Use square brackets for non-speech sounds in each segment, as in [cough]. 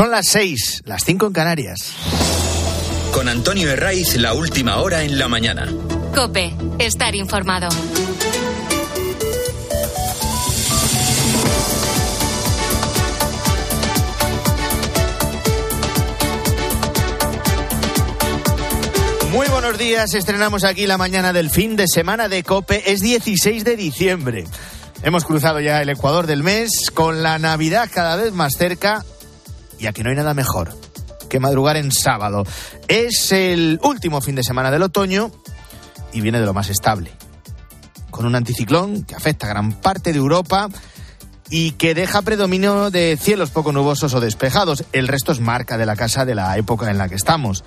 Son las seis, las cinco en Canarias. Con Antonio Herraiz, la última hora en la mañana. Cope, estar informado. Muy buenos días, estrenamos aquí la mañana del fin de semana de Cope, es 16 de diciembre. Hemos cruzado ya el Ecuador del mes, con la Navidad cada vez más cerca, y aquí no hay nada mejor que madrugar en sábado. Es el último fin de semana del otoño y viene de lo más estable, con un anticiclón que afecta a gran parte de Europa y que deja predominio de cielos poco nubosos o despejados. El resto es marca de la casa de la época en la que estamos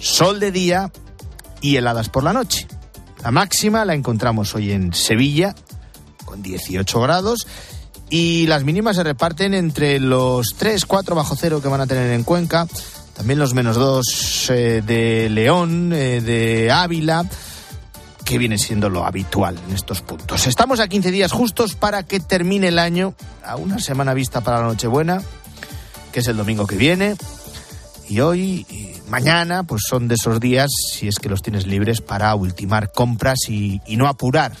sol de día y heladas por la noche. La máxima la encontramos hoy en Sevilla, con 18 grados, y las mínimas se reparten entre los 3, 4 bajo cero que van a tener en Cuenca, también los menos 2 eh, de León, eh, de Ávila, que viene siendo lo habitual en estos puntos. Estamos a 15 días justos para que termine el año, a una semana vista para la Nochebuena, que es el domingo que viene, y hoy mañana pues son de esos días, si es que los tienes libres, para ultimar compras y, no apurar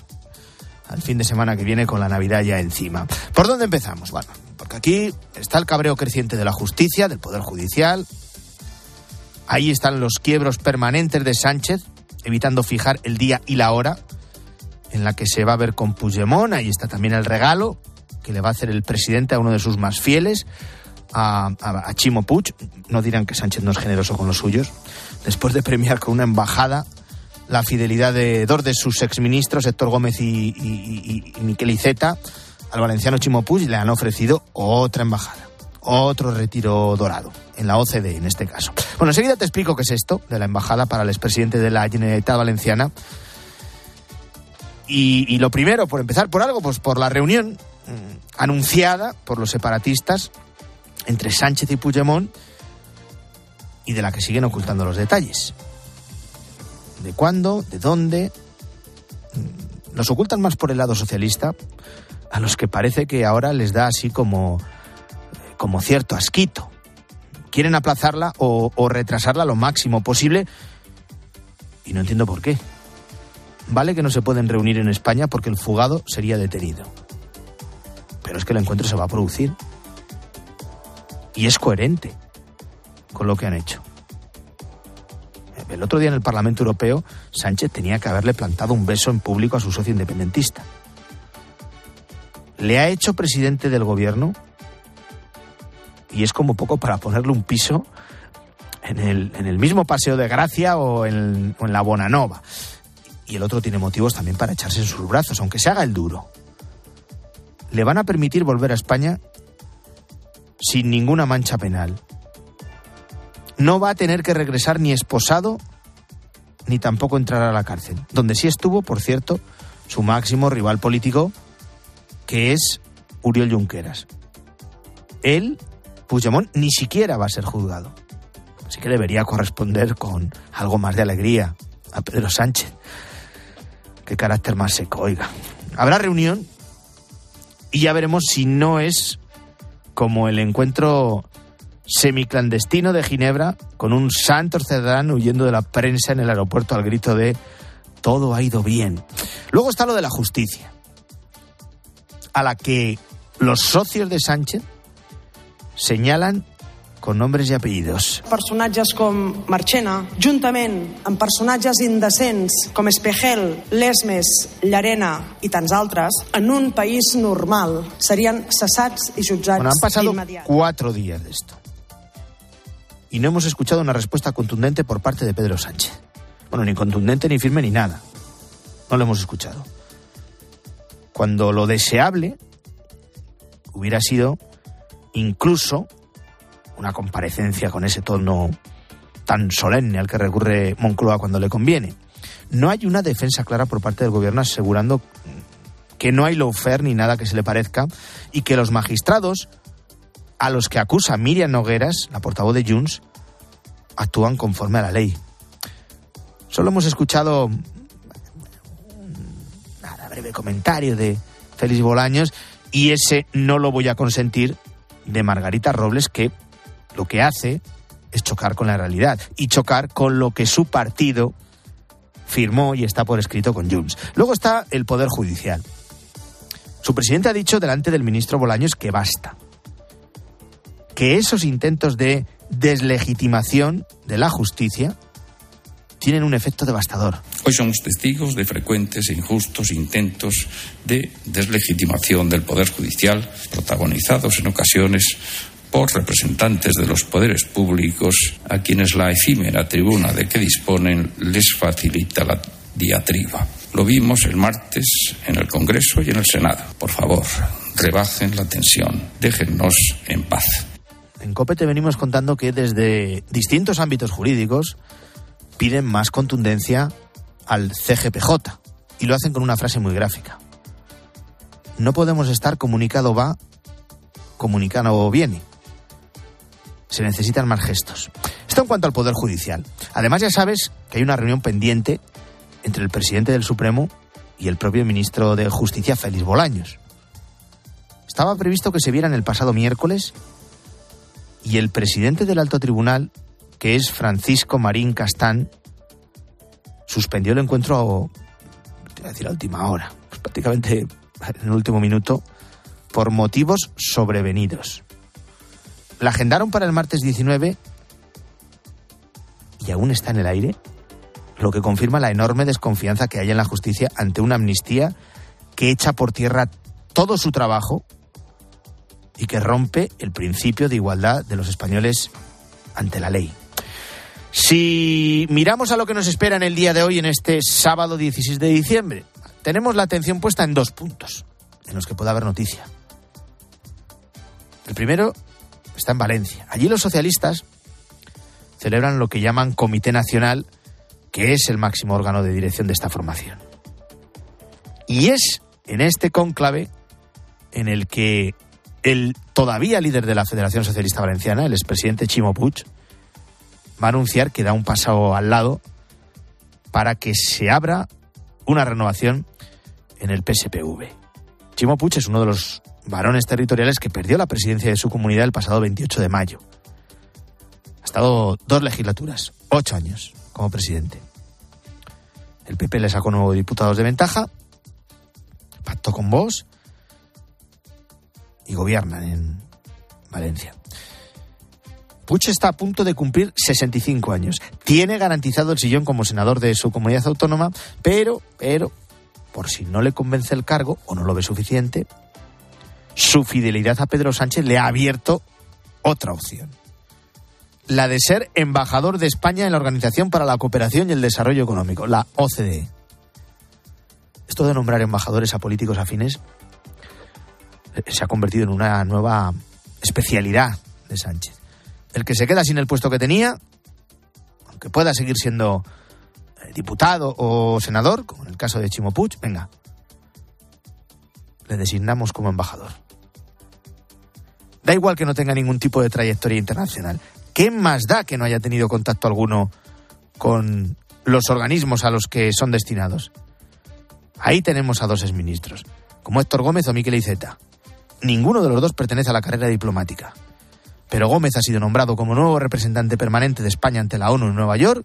al fin de semana que viene con la Navidad ya encima. ¿Por dónde empezamos? Bueno, porque aquí está el cabreo creciente de la justicia, del Poder Judicial. Ahí están los quiebros permanentes de Sánchez, evitando fijar el día y la hora en la que se va a ver con Puigdemont. Ahí está también el regalo que le va a hacer el presidente a uno de sus más fieles, a, Chimo Puig. No dirán que Sánchez no es generoso con los suyos. Después de premiar con una embajada la fidelidad de dos de sus exministros, Héctor Gómez y, y, y Miquel Iceta, al valenciano Chimo Puig le han ofrecido otra embajada, otro retiro dorado, en la OCDE en este caso. Bueno, enseguida te explico qué es esto de la embajada para el expresidente de la Generalitat Valenciana. Y, y, lo primero, por empezar por algo, pues por la reunión mm, anunciada por los separatistas entre Sánchez y Puigdemont y de la que siguen ocultando los detalles. ¿De cuándo? ¿De dónde? Los ocultan más por el lado socialista, a los que parece que ahora les da así como, como cierto asquito. Quieren aplazarla o, o retrasarla lo máximo posible y no entiendo por qué. Vale que no se pueden reunir en España porque el fugado sería detenido. Pero es que el encuentro se va a producir y es coherente con lo que han hecho. El otro día en el Parlamento Europeo, Sánchez tenía que haberle plantado un beso en público a su socio independentista. Le ha hecho presidente del gobierno y es como poco para ponerle un piso en el, en el mismo Paseo de Gracia o en, o en la Bonanova. Y el otro tiene motivos también para echarse en sus brazos, aunque se haga el duro. Le van a permitir volver a España sin ninguna mancha penal. No va a tener que regresar ni esposado ni tampoco entrar a la cárcel, donde sí estuvo, por cierto, su máximo rival político, que es Uriol Junqueras. Él, Puigdemont, ni siquiera va a ser juzgado. Así que debería corresponder con algo más de alegría a Pedro Sánchez. Qué carácter más seco, oiga. Habrá reunión y ya veremos si no es como el encuentro semiclandestino de Ginebra con un santo Cerdán huyendo de la prensa en el aeropuerto al grito de todo ha ido bien. Luego está lo de la justicia, a la que los socios de Sánchez señalan con nombres y apellidos. Personatges com Marchena, juntament amb personatges indecents com Espejel, Lesmes, Llarena i tants altres, en un país normal serien cessats i jutjats bueno, han pasado cuatro días de esto. Y no hemos escuchado una respuesta contundente por parte de Pedro Sánchez. Bueno, ni contundente, ni firme, ni nada. No lo hemos escuchado. Cuando lo deseable hubiera sido incluso una comparecencia con ese tono tan solemne al que recurre Moncloa cuando le conviene. No hay una defensa clara por parte del gobierno asegurando que no hay lawfare ni nada que se le parezca y que los magistrados a los que acusa Miriam Nogueras, la portavoz de Junts, actúan conforme a la ley. Solo hemos escuchado nada breve comentario de Félix Bolaños y ese no lo voy a consentir de Margarita Robles que lo que hace es chocar con la realidad y chocar con lo que su partido firmó y está por escrito con Junts. Luego está el Poder Judicial. Su presidente ha dicho delante del ministro Bolaños que basta. Que esos intentos de deslegitimación de la justicia tienen un efecto devastador. Hoy somos testigos de frecuentes e injustos intentos de deslegitimación del Poder Judicial, protagonizados en ocasiones por representantes de los poderes públicos a quienes la efímera tribuna de que disponen les facilita la diatriba. Lo vimos el martes en el Congreso y en el Senado. Por favor, rebajen la tensión, déjennos en paz. En COPE te venimos contando que desde distintos ámbitos jurídicos piden más contundencia al CGPJ y lo hacen con una frase muy gráfica. No podemos estar comunicado va, comunicado viene se necesitan más gestos. Esto en cuanto al Poder Judicial. Además, ya sabes que hay una reunión pendiente entre el presidente del Supremo y el propio ministro de Justicia, Félix Bolaños. Estaba previsto que se vieran el pasado miércoles y el presidente del alto tribunal, que es Francisco Marín Castán, suspendió el encuentro a, decir, última hora, pues prácticamente [laughs] en el último minuto, por motivos sobrevenidos. La agendaron para el martes 19 y aún está en el aire, lo que confirma la enorme desconfianza que hay en la justicia ante una amnistía que echa por tierra todo su trabajo y que rompe el principio de igualdad de los españoles ante la ley. Si miramos a lo que nos espera en el día de hoy, en este sábado 16 de diciembre, tenemos la atención puesta en dos puntos en los que puede haber noticia. El primero está en Valencia. Allí los socialistas celebran lo que llaman Comité Nacional, que es el máximo órgano de dirección de esta formación. Y es en este cónclave en el que el todavía líder de la Federación Socialista Valenciana, el expresidente Chimo Puig, va a anunciar que da un paso al lado para que se abra una renovación en el PSPV. Chimo Puig es uno de los varones territoriales que perdió la presidencia de su comunidad el pasado 28 de mayo. Ha estado dos legislaturas, ocho años como presidente. El PP le sacó nuevos diputados de ventaja, pactó con vos y gobiernan en Valencia. Puig está a punto de cumplir 65 años. Tiene garantizado el sillón como senador de su comunidad autónoma, pero, pero, por si no le convence el cargo o no lo ve suficiente, su fidelidad a Pedro Sánchez le ha abierto otra opción. La de ser embajador de España en la Organización para la Cooperación y el Desarrollo Económico, la OCDE. Esto de nombrar embajadores a políticos afines se ha convertido en una nueva especialidad de Sánchez. El que se queda sin el puesto que tenía, aunque pueda seguir siendo eh, diputado o senador, como en el caso de Chimo Puig, venga, le designamos como embajador. Da igual que no tenga ningún tipo de trayectoria internacional. ¿Qué más da que no haya tenido contacto alguno con los organismos a los que son destinados? Ahí tenemos a dos exministros, como Héctor Gómez o Miquel Iceta. Ninguno de los dos pertenece a la carrera diplomática. Pero Gómez ha sido nombrado como nuevo representante permanente de España ante la ONU en Nueva York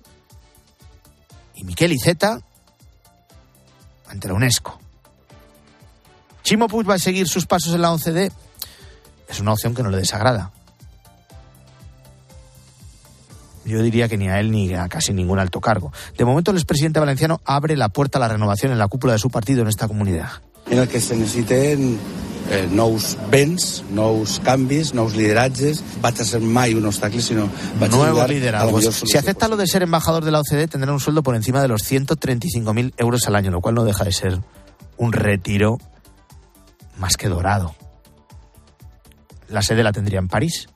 y Miquel Iceta ante la UNESCO. ¿Chimo Puig va a seguir sus pasos en la OCDE? es una opción que no le desagrada. Yo diría que ni a él ni a casi ningún alto cargo. De momento, el expresidente valenciano abre la puerta a la renovación en la cúpula de su partido en esta comunidad. En el que se necesiten eh, nous vents, nous canvis, nous lideratges. Va a ser mai un obstacle, sino Nuevos liderazgos. Si acepta lo de ser embajador de la OCDE, tendrá un sueldo por encima de los 135.000 euros al año, lo cual no deja de ser un retiro más que dorado. La sede la tendría en París.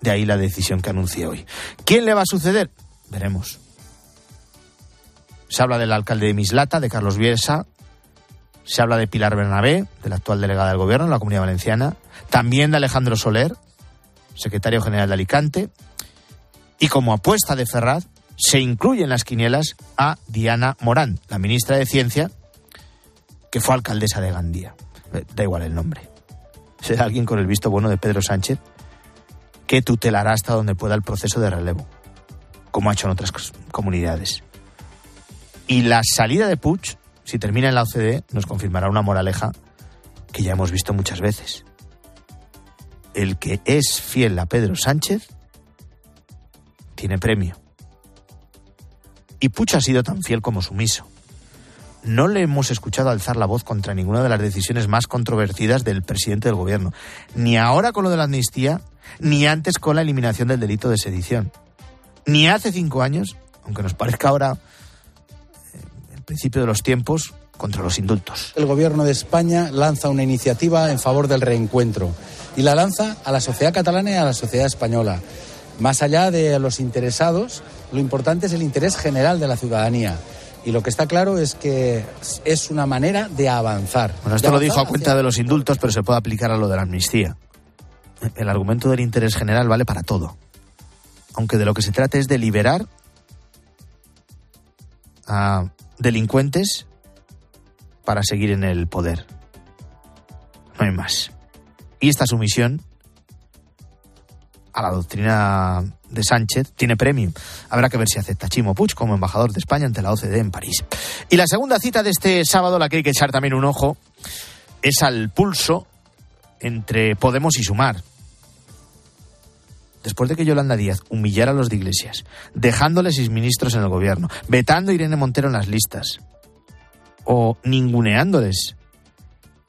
De ahí la decisión que anuncié hoy. ¿Quién le va a suceder? Veremos. Se habla del alcalde de Mislata, de Carlos Bielsa. Se habla de Pilar Bernabé, de la actual delegada del gobierno en la Comunidad Valenciana. También de Alejandro Soler, secretario general de Alicante. Y como apuesta de Ferraz, se incluye en las quinielas a Diana Morán, la ministra de Ciencia, que fue alcaldesa de Gandía. Da igual el nombre [laughs] ser alguien con el visto bueno de Pedro Sánchez que tutelará hasta donde pueda el proceso de relevo, como ha hecho en otras comunidades. Y la salida de Puig, si termina en la OCDE, nos confirmará una moraleja que ya hemos visto muchas veces. El que es fiel a Pedro Sánchez tiene premio. Y Puig ha sido tan fiel como sumiso. No le hemos escuchado alzar la voz contra ninguna de las decisiones más controvertidas del presidente del gobierno, ni ahora con lo de la amnistía, ni antes con la eliminación del delito de sedición, ni hace cinco años, aunque nos parezca ahora principio de los tiempos, contra los indultos. El gobierno de España lanza una iniciativa en favor del reencuentro y la lanza a la sociedad catalana y a la sociedad española. Más allá de los interesados, lo importante es el interés general de la ciudadanía. Y lo que está claro es que es una manera de avanzar. Bueno, esto lo dijo a cuenta de los indultos, pero se puede aplicar a lo de la amnistía. El argumento del interés general vale para todo. Aunque de lo que se trata es de liberar a delincuentes para seguir en el poder. No hay más. Y esta sumisión a la doctrina de Sánchez tiene premio. Habrá que ver si acepta Chimo Puig como embajador de España ante la OCDE en París. Y la segunda cita de este sábado, la que hay que echar también un ojo, es al pulso entre Podemos y Sumar. Después de que Yolanda Díaz humillara a los de Iglesias, dejándole seis ministros en el gobierno, vetando a Irene Montero en las listas o ninguneándoles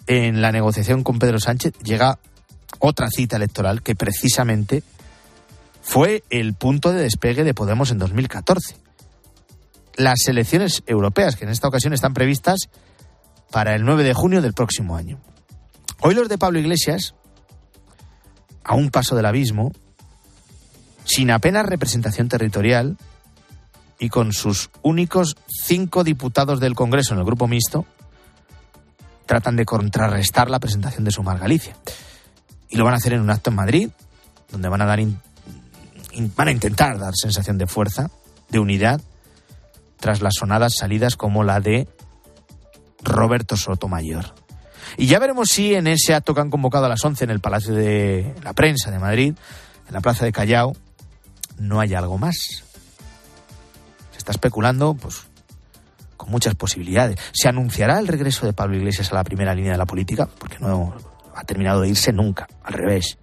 en la negociación con Pedro Sánchez, llega otra cita electoral que precisamente fue el punto de despegue de Podemos en 2014. Las elecciones europeas, que en esta ocasión están previstas para el 9 de junio del próximo año. Hoy los de Pablo Iglesias, a un paso del abismo, sin apenas representación territorial y con sus únicos cinco diputados del Congreso en el grupo mixto, tratan de contrarrestar la presentación de Sumar Galicia. Y lo van a hacer en un acto en Madrid, donde van a dar van a intentar dar sensación de fuerza, de unidad, tras las sonadas salidas como la de Roberto Sotomayor. Y ya veremos si en ese acto que han convocado a las 11 en el Palacio de la Prensa de Madrid, en la Plaza de Callao, no hay algo más. Se está especulando, pues, con muchas posibilidades. ¿Se anunciará el regreso de Pablo Iglesias a la primera línea de la política? Porque no ha terminado de irse nunca, al revés.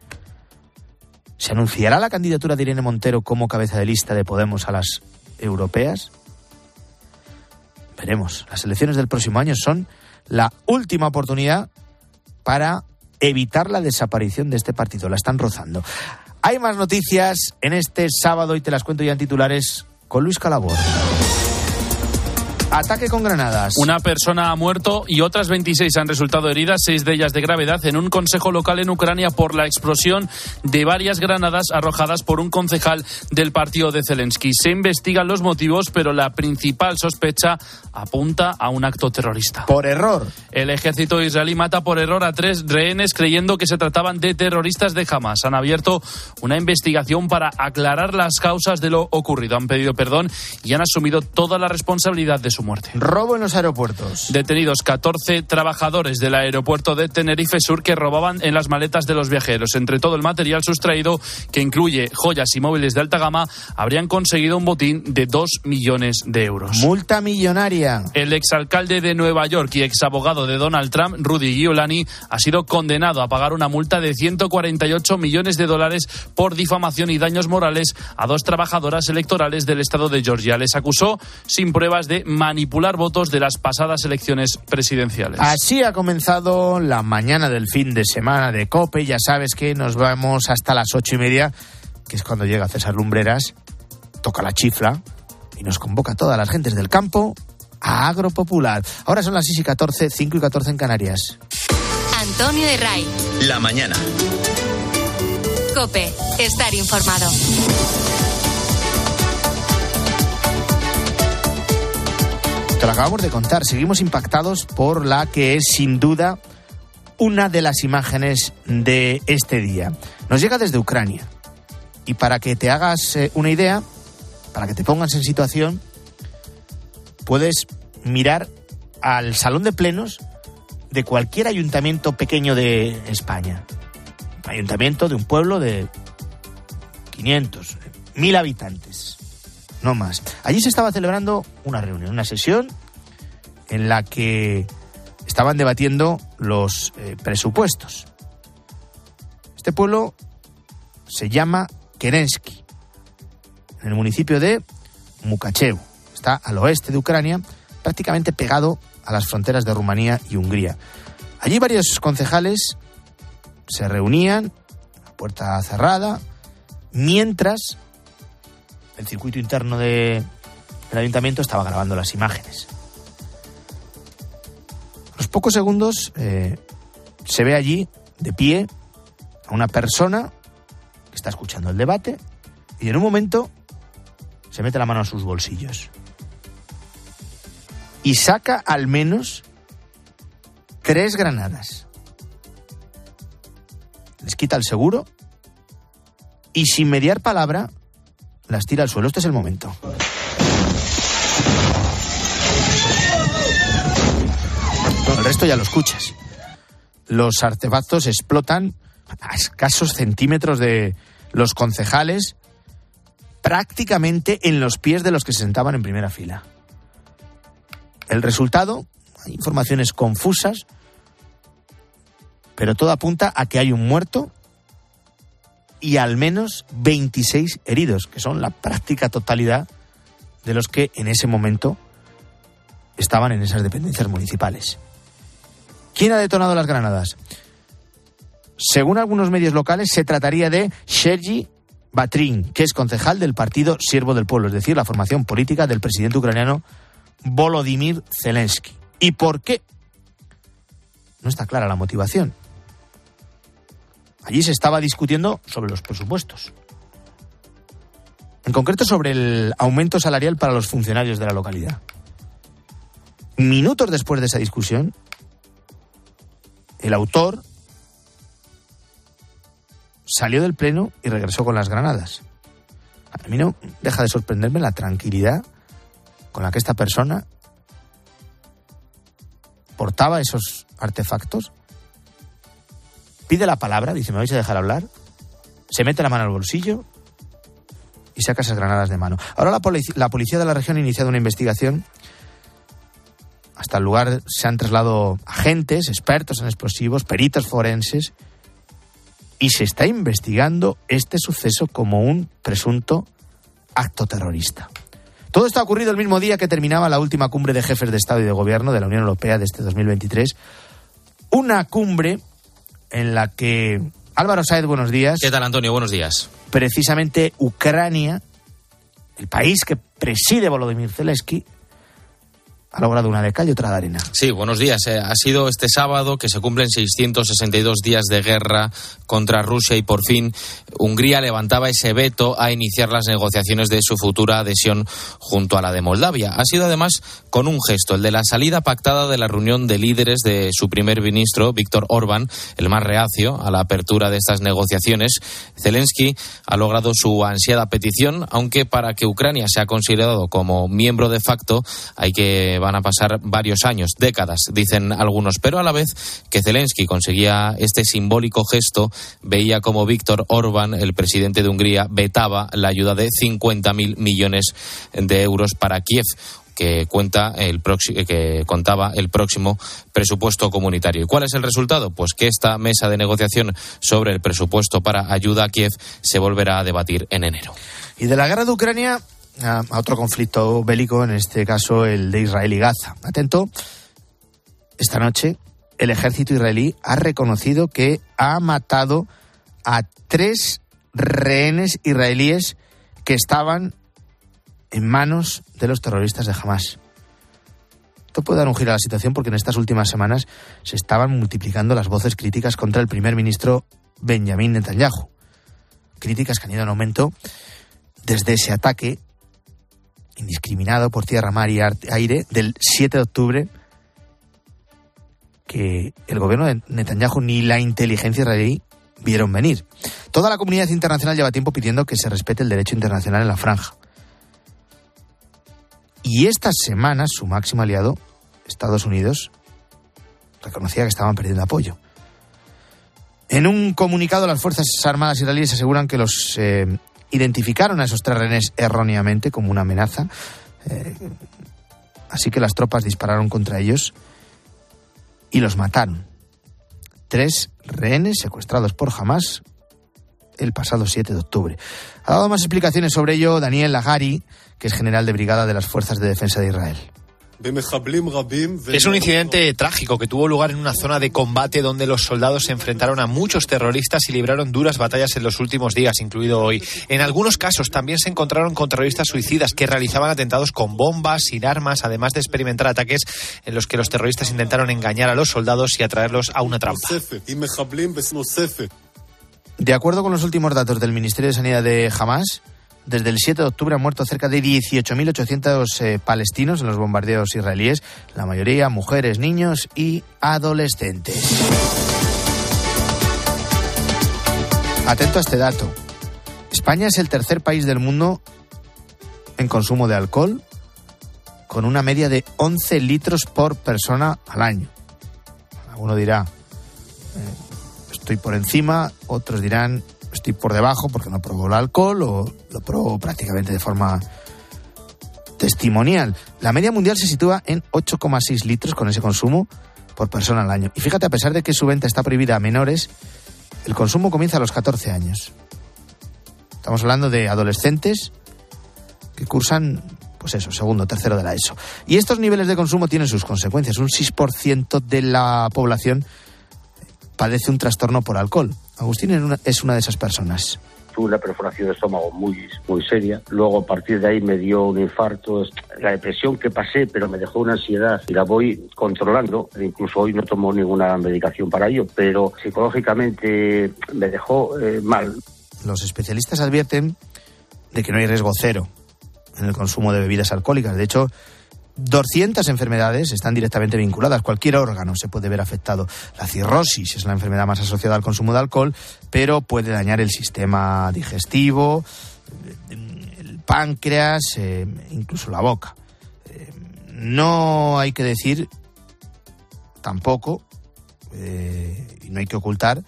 ¿Se anunciará la candidatura de Irene Montero como cabeza de lista de Podemos a las europeas? Veremos. Las elecciones del próximo año son la última oportunidad para evitar la desaparición de este partido. La están rozando. Hay más noticias en este sábado y te las cuento ya en titulares con Luis Calabor. Ataque con granadas. Una persona ha muerto y otras 26 han resultado heridas, seis de ellas de gravedad, en un consejo local en Ucrania por la explosión de varias granadas arrojadas por un concejal del partido de Zelensky. Se investigan los motivos, pero la principal sospecha apunta a un acto terrorista. Por error. El ejército israelí mata por error a tres rehenes creyendo que se trataban de terroristas de Hamas. Han abierto una investigación para aclarar las causas de lo ocurrido. Han pedido perdón y han asumido toda la responsabilidad de su muerte. Robo en los aeropuertos. Detenidos 14 trabajadores del aeropuerto de Tenerife Sur que robaban en las maletas de los viajeros. Entre todo el material sustraído, que incluye joyas y móviles de alta gama, habrían conseguido un botín de 2 millones de euros. Multa millonaria. El exalcalde de Nueva York y exabogado de Donald Trump, Rudy Giuliani, ha sido condenado a pagar una multa de 148 millones de dólares por difamación y daños morales a dos trabajadoras electorales del estado de Georgia. Les acusó sin pruebas de manipular votos de las pasadas elecciones presidenciales. Así ha comenzado la mañana del fin de semana de COPE. Ya sabes que nos vamos hasta las ocho y media, que es cuando llega César Lumbreras, toca la chifla y nos convoca a todas las gentes del campo a Agropopular. Ahora son las 6 y 14, 5 y 14 en Canarias. Antonio de Ray. La mañana. Cope, estar informado. Te lo acabamos de contar. Seguimos impactados por la que es sin duda una de las imágenes de este día. Nos llega desde Ucrania. Y para que te hagas eh, una idea, para que te pongas en situación, puedes mirar al salón de plenos de cualquier ayuntamiento pequeño de España. Ayuntamiento de un pueblo de 500, 1000 habitantes, no más. Allí se estaba celebrando una reunión, una sesión en la que estaban debatiendo los eh, presupuestos. Este pueblo se llama Kerensky, en el municipio de Mukachev. Está al oeste de Ucrania, prácticamente pegado a las fronteras de Rumanía y Hungría. Allí varios concejales se reunían, a puerta cerrada, mientras el circuito interno de, del ayuntamiento estaba grabando las imágenes. A los pocos segundos eh, se ve allí, de pie, a una persona que está escuchando el debate y en un momento se mete la mano a sus bolsillos y saca al menos tres granadas. Les quita el seguro y sin mediar palabra las tira al suelo. Este es el momento. El resto ya lo escuchas. Los artefactos explotan a escasos centímetros de los concejales, prácticamente en los pies de los que se sentaban en primera fila. El resultado, hay informaciones confusas, pero todo apunta a que hay un muerto y al menos 26 heridos, que son la práctica totalidad de los que en ese momento estaban en esas dependencias municipales. ¿Quién ha detonado las granadas? Según algunos medios locales, se trataría de Sergi Batrin, que es concejal del partido Siervo del Pueblo, es decir, la formación política del presidente ucraniano Volodymyr Zelensky. ¿Y por qué? No está clara la motivación. Allí se estaba discutiendo sobre los presupuestos. En concreto sobre el aumento salarial para los funcionarios de la localidad. Minutos después de esa discusión, el autor salió del pleno y regresó con las granadas. A mí no deja de sorprenderme la tranquilidad con la que esta persona portaba esos artefactos, pide la palabra, dice, ¿me vais a dejar hablar? Se mete la mano al bolsillo y saca esas granadas de mano. Ahora la, policía de la región ha iniciado una investigación. Hasta el lugar se han trasladado agentes, expertos en explosivos, peritos forenses, y se está investigando este suceso como un presunto acto terrorista. Todo esto ha ocurrido el mismo día que terminaba la última cumbre de jefes de Estado y de Gobierno de la Unión Europea de este 2023. Una cumbre en la que Álvaro Saez, buenos días. ¿Qué tal, Antonio? Buenos días. Precisamente Ucrania, el país que preside Volodymyr Zelensky, ha logrado una de cal y otra de arena. Sí, buenos días. Eh, ha sido este sábado que se cumplen 662 días de guerra contra Rusia y por fin Hungría levantaba ese veto a iniciar las negociaciones de su futura adhesión junto a la de Moldavia. Ha sido además con un gesto, el de la salida pactada de la reunión de líderes de su primer ministro, Víctor Orbán, el más reacio a la apertura de estas negociaciones. Zelensky ha logrado su ansiada petición, aunque para que Ucrania sea considerado como miembro de facto hay que van a pasar varios años, décadas, dicen algunos, pero a la vez que Zelensky conseguía este simbólico gesto, veía como Víctor Orbán, el presidente de Hungría, vetaba la ayuda de 50.000 millones de euros para Kiev que cuenta el que contaba el próximo presupuesto comunitario. ¿Y cuál es el resultado? Pues que esta mesa de negociación sobre el presupuesto para ayuda a Kiev se volverá a debatir en enero. Y de la guerra de Ucrania a, otro conflicto bélico, en este caso el de Israel y Gaza. Atento, esta noche el ejército israelí ha reconocido que ha matado a tres rehenes israelíes que estaban en manos de los terroristas de Hamas. Esto puede dar un giro a la situación porque en estas últimas semanas se estaban multiplicando las voces críticas contra el primer ministro Benjamin Netanyahu. Críticas que han ido en aumento desde ese ataque indiscriminado por tierra, mar y aire del 7 de octubre que el gobierno de Netanyahu ni la inteligencia israelí vieron venir. Toda la comunidad internacional lleva tiempo pidiendo que se respete el derecho internacional en la franja. Y esta semana su máximo aliado, Estados Unidos, reconocía que estaban perdiendo apoyo. En un comunicado, las Fuerzas Armadas israelíes aseguran que los eh, identificaron a esos tres rehenes erróneamente como una amenaza. Eh, así que las tropas dispararon contra ellos y los mataron. Tres rehenes secuestrados por Hamas el pasado 7 de octubre. Ha dado más explicaciones sobre ello Daniel Lagari, que es general de brigada de las Fuerzas de Defensa de Israel. Es un incidente trágico que tuvo lugar en una zona de combate donde los soldados se enfrentaron a muchos terroristas y libraron duras batallas en los últimos días, incluido hoy. En algunos casos también se encontraron con terroristas suicidas que realizaban atentados con bombas, sin armas, además de experimentar ataques en los que los terroristas intentaron engañar a los soldados y atraerlos a una trampa. De acuerdo con los últimos datos del Ministerio de Sanidad de Hamas, desde el 7 de octubre han muerto cerca de 18.800 eh, palestinos en los bombardeos israelíes, la mayoría mujeres, niños y adolescentes. Atento a este dato. España es el tercer país del mundo en consumo de alcohol, con una media de 11 litros por persona al año. Alguno dirá, eh, estoy por encima, otros dirán, estoy por debajo porque no pruebo el alcohol o lo pruebo prácticamente de forma testimonial. La media mundial se sitúa en 8,6 litros con ese consumo por persona al año. Y fíjate, a pesar de que su venta está prohibida a menores, el consumo comienza a los 14 años. Estamos hablando de adolescentes que cursan, pues eso, segundo, tercero de la ESO. Y estos niveles de consumo tienen sus consecuencias. Un 6% de la población padece un trastorno por alcohol. Agustín es una de esas personas tuve una perforación de estómago muy, muy seria. Luego, a partir de ahí, me dio un infarto. La depresión que pasé, pero me dejó una ansiedad y la voy controlando. Incluso hoy no tomo ninguna medicación para ello, pero psicológicamente me dejó eh, mal. Los especialistas advierten de que no hay riesgo cero en el consumo de bebidas alcohólicas. De hecho, 200 enfermedades están directamente vinculadas. Cualquier órgano se puede ver afectado. La cirrosis es la enfermedad más asociada al consumo de alcohol, pero puede dañar el sistema digestivo, el páncreas, eh, incluso la boca. Eh, no hay que decir tampoco, eh, y no hay que ocultar,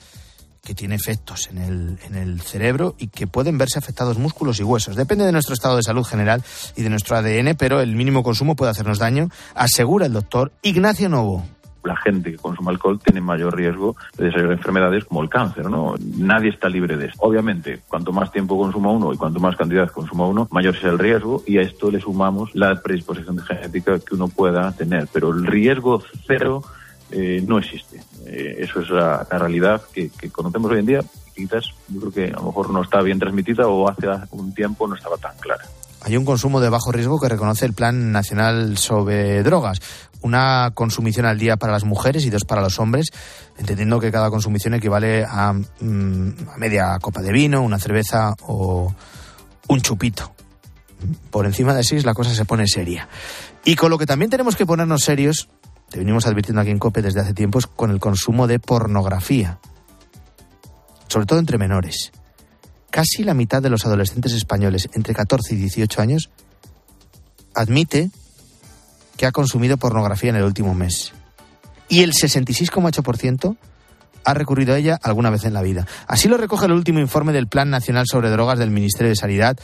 que tiene efectos en el, en el cerebro y que pueden verse afectados músculos y huesos. Depende de nuestro estado de salud general y de nuestro ADN, pero el mínimo consumo puede hacernos daño, asegura el doctor Ignacio Novo la gente que consume alcohol tiene mayor riesgo de desarrollar enfermedades como el cáncer, ¿no? Nadie está libre de esto. Obviamente, cuanto más tiempo consuma uno y cuanto más cantidad consuma uno, mayor es el riesgo y a esto le sumamos la predisposición genética que uno pueda tener. Pero el riesgo cero eh, no existe. Eh, eso es la, realidad que, conocemos hoy en día. Quizás yo creo que a lo mejor no está bien transmitida o hace un tiempo no estaba tan clara. Hay un consumo de bajo riesgo que reconoce el Plan Nacional sobre Drogas. Una consumición al día para las mujeres y dos para los hombres, entendiendo que cada consumición equivale a, mm, a media copa de vino, una cerveza o un chupito. Por encima de seis la cosa se pone seria. Y con lo que también tenemos que ponernos serios te venimos advirtiendo aquí en COPE desde hace tiempo, es con el consumo de pornografía, sobre todo entre menores. Casi la mitad de los adolescentes españoles entre 14 y 18 años admite que ha consumido pornografía en el último mes. Y el 66,8% ha recurrido a ella alguna vez en la vida. Así lo recoge el último informe del Plan Nacional sobre Drogas del Ministerio de Sanidad,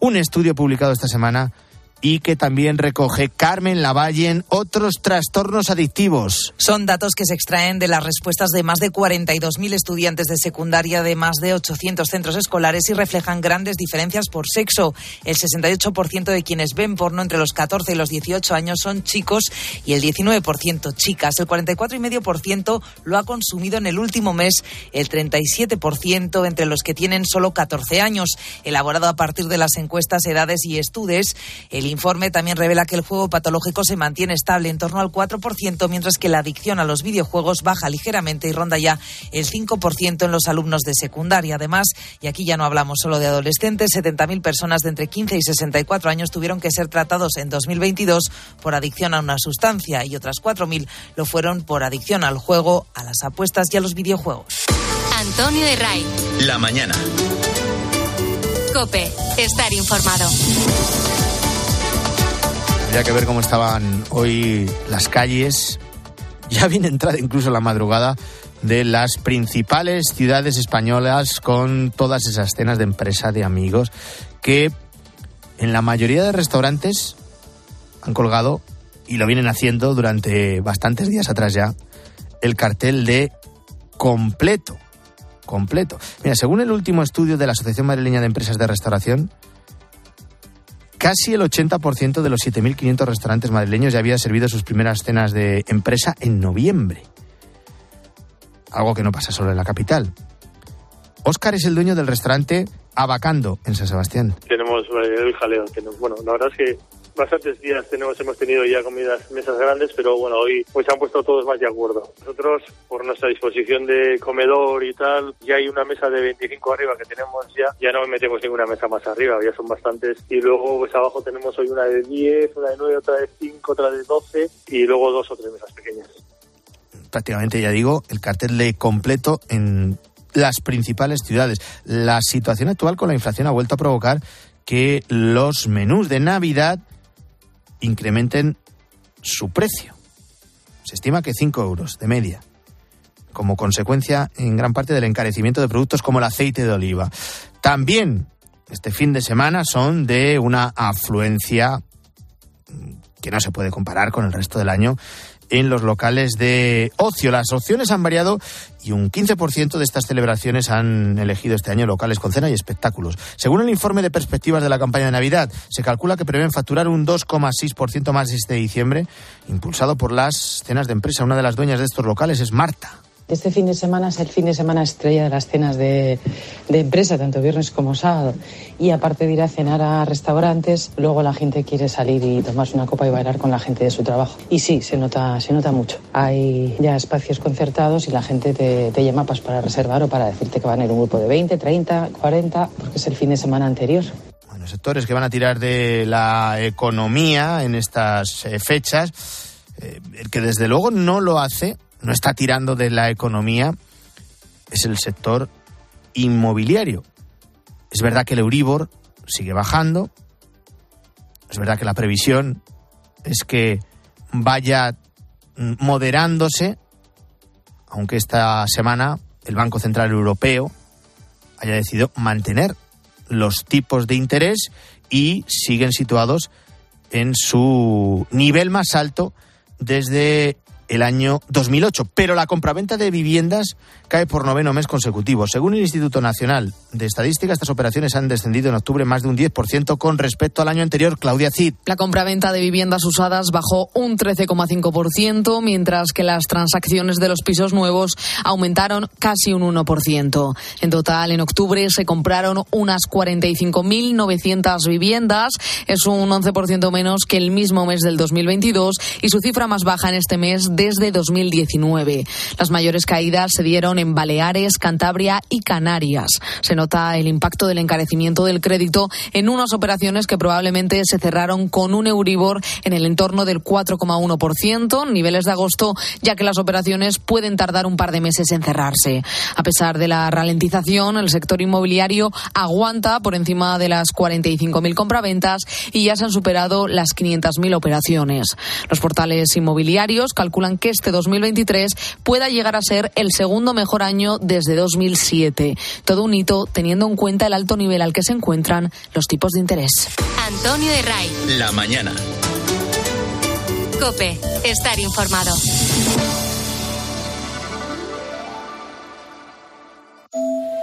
un estudio publicado esta semana y que también recoge Carmen Lavalle otros trastornos adictivos. Son datos que se extraen de las respuestas de más de 42.000 estudiantes de secundaria de más de 800 centros escolares y reflejan grandes diferencias por sexo. El 68% de quienes ven porno entre los 14 y los 18 años son chicos y el 19% chicas. El 44,5% lo ha consumido en el último mes, el 37% entre los que tienen solo 14 años. Elaborado a partir de las encuestas Edades y Estudes, el el informe también revela que el juego patológico se mantiene estable en torno al 4%, mientras que la adicción a los videojuegos baja ligeramente y ronda ya el 5% en los alumnos de secundaria. Además, y aquí ya no hablamos solo de adolescentes, 70.000 personas de entre 15 y 64 años tuvieron que ser tratados en 2022 por adicción a una sustancia y otras 4.000 lo fueron por adicción al juego, a las apuestas y a los videojuegos. Antonio de Ray. La mañana. Cope, estar informado. Habría que ver cómo estaban hoy las calles. Ya bien entrada incluso la madrugada de las principales ciudades españolas con todas esas cenas de empresa de amigos que en la mayoría de restaurantes han colgado y lo vienen haciendo durante bastantes días atrás ya el cartel de completo. Completo. Mira, según el último estudio de la Asociación Madrileña de Empresas de Restauración, casi el 80% de los 7.500 restaurantes madrileños ya había servido sus primeras cenas de empresa en noviembre. Algo que no pasa solo en la capital. Óscar es el dueño del restaurante Abacando en San Sebastián. Tenemos eh, el jaleo. Tenemos, bueno, la verdad es que bastantes días tenemos, hemos tenido ya comidas, mesas grandes, pero bueno, hoy pues se han puesto todos más de acuerdo. Nosotros, por nuestra disposición de comedor y tal, ya hay una mesa de 25 arriba que tenemos ya, ya no metemos ninguna mesa más arriba, ya son bastantes. Y luego pues abajo tenemos hoy una de 10, una de 9, otra de 5, otra de 12 y luego dos o tres mesas pequeñas. Prácticamente, ya digo, el cartel de completo en las principales ciudades. La situación actual con la inflación ha vuelto a provocar que los menús de Navidad incrementen su precio. Se estima que 5 euros de media, como consecuencia en gran parte del encarecimiento de productos como el aceite de oliva. También este fin de semana son de una afluencia que no se puede comparar con el resto del año en los locales de ocio. Las opciones han variado y un 15% de estas celebraciones han elegido este año locales con cena y espectáculos. Según el informe de perspectivas de la campaña de Navidad, se calcula que prevén facturar un 2,6% más este diciembre, impulsado por las cenas de empresa. Una de las dueñas de estos locales es Marta. Este fin de semana es el fin de semana estrella de las cenas de, de, empresa, tanto viernes como sábado. Y aparte de ir a cenar a restaurantes, luego la gente quiere salir y tomarse una copa y bailar con la gente de su trabajo. Y sí, se nota, se nota mucho. Hay ya espacios concertados y la gente te, llama pues, para reservar o para decirte que van a ir un grupo de 20, 30, 40, porque es el fin de semana anterior. Bueno, sectores que van a tirar de la economía en estas eh, fechas. Eh, el que desde luego no lo hace no está tirando de la economía es el sector inmobiliario. Es verdad que el Euribor sigue bajando, es verdad que la previsión es que vaya moderándose, aunque esta semana el Banco Central Europeo haya decidido mantener los tipos de interés y siguen situados en su nivel más alto desde el año 2008, pero la compraventa de viviendas cae por noveno mes consecutivo. Según el Instituto Nacional de Estadística, estas operaciones han descendido en octubre más de un 10% con respecto al año anterior. Claudia Cid. La compraventa de viviendas usadas bajó un 13,5%, mientras que las transacciones de los pisos nuevos aumentaron casi un 1%. En total, en octubre se compraron unas 45.900 viviendas, es un 11% menos que el mismo mes del 2022 y su cifra más baja en este mes desde 2019. Las mayores caídas se dieron en Baleares, Cantabria y Canarias. Se nota el impacto del encarecimiento del crédito en unas operaciones que probablemente se cerraron con un Euribor en el entorno del 4,1%, niveles de agosto, ya que las operaciones pueden tardar un par de meses en cerrarse. A pesar de la ralentización, el sector inmobiliario aguanta por encima de las 45.000 compraventas y ya se han superado las 500.000 operaciones. Los portales inmobiliarios calculan que este 2023 pueda llegar a ser el segundo mejor año desde 2007. Todo un hito teniendo en cuenta el alto nivel al que se encuentran los tipos de interés. Antonio de Ray. La mañana. Cope, estar informado.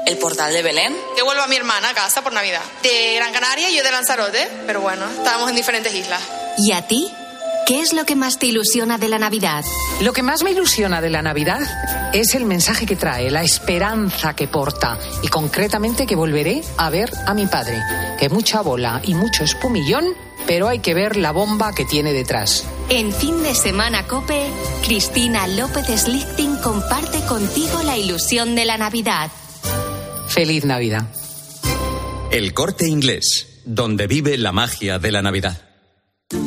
El portal de Belén. Devuelvo a mi hermana a casa por Navidad. De Gran Canaria y yo de Lanzarote, pero bueno, estábamos en diferentes islas. ¿Y a ti? ¿Qué es lo que más te ilusiona de la Navidad? Lo que más me ilusiona de la Navidad es el mensaje que trae, la esperanza que porta y concretamente que volveré a ver a mi padre. Que mucha bola y mucho espumillón, pero hay que ver la bomba que tiene detrás. En fin de semana Cope, Cristina López Slichting comparte contigo la ilusión de la Navidad. Feliz Navidad. El corte inglés, donde vive la magia de la Navidad.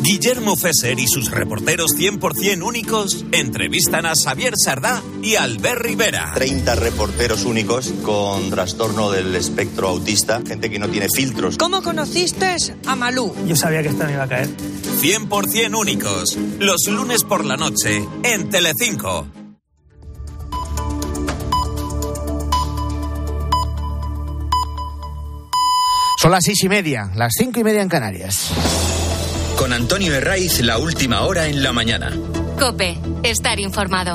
Guillermo Fesser y sus reporteros 100% únicos entrevistan a Xavier Sardá y Albert Rivera. 30 reporteros únicos con trastorno del espectro autista, gente que no tiene filtros. ¿Cómo conociste a Malú? Yo sabía que esta me iba a caer. 100% únicos, los lunes por la noche en Telecinco. Son las seis y media, las cinco y media en Canarias. Con Antonio Herraiz, la última hora en la mañana. Cope, estar informado.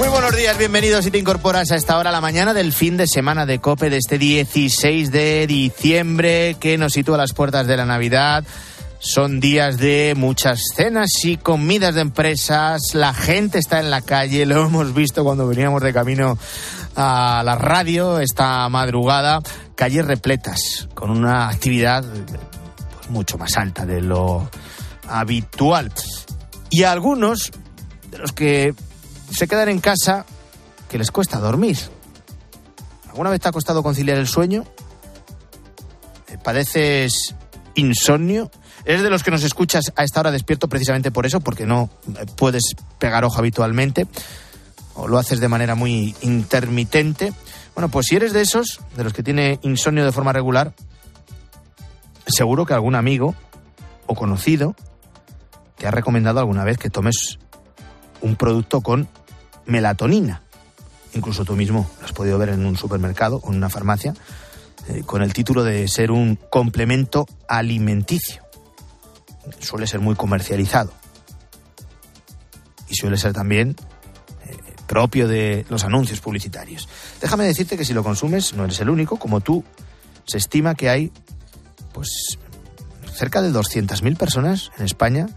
Muy buenos días, bienvenidos si te incorporas a esta hora a la mañana del fin de semana de COPE de este 16 de diciembre que nos sitúa a las puertas de la Navidad. Son días de muchas cenas y comidas de empresas. La gente está en la calle, lo hemos visto cuando veníamos de camino a la radio esta madrugada. Calles repletas, con una actividad pues, mucho más alta de lo habitual. Y a algunos de los que se quedan en casa que les cuesta dormir. ¿Alguna vez te ha costado conciliar el sueño? ¿Padeces insomnio? ¿Eres de los que nos escuchas a esta hora despierto precisamente por eso? Porque no puedes pegar ojo habitualmente. O lo haces de manera muy intermitente. Bueno, pues si eres de esos, de los que tiene insomnio de forma regular, seguro que algún amigo o conocido te ha recomendado alguna vez que tomes un producto con melatonina. Incluso tú mismo lo has podido ver en un supermercado o en una farmacia eh, con el título de ser un complemento alimenticio. Suele ser muy comercializado y suele ser también propio de los anuncios publicitarios. Déjame decirte que si lo consumes no eres el único, como tú se estima que hay pues cerca de 200.000 personas en España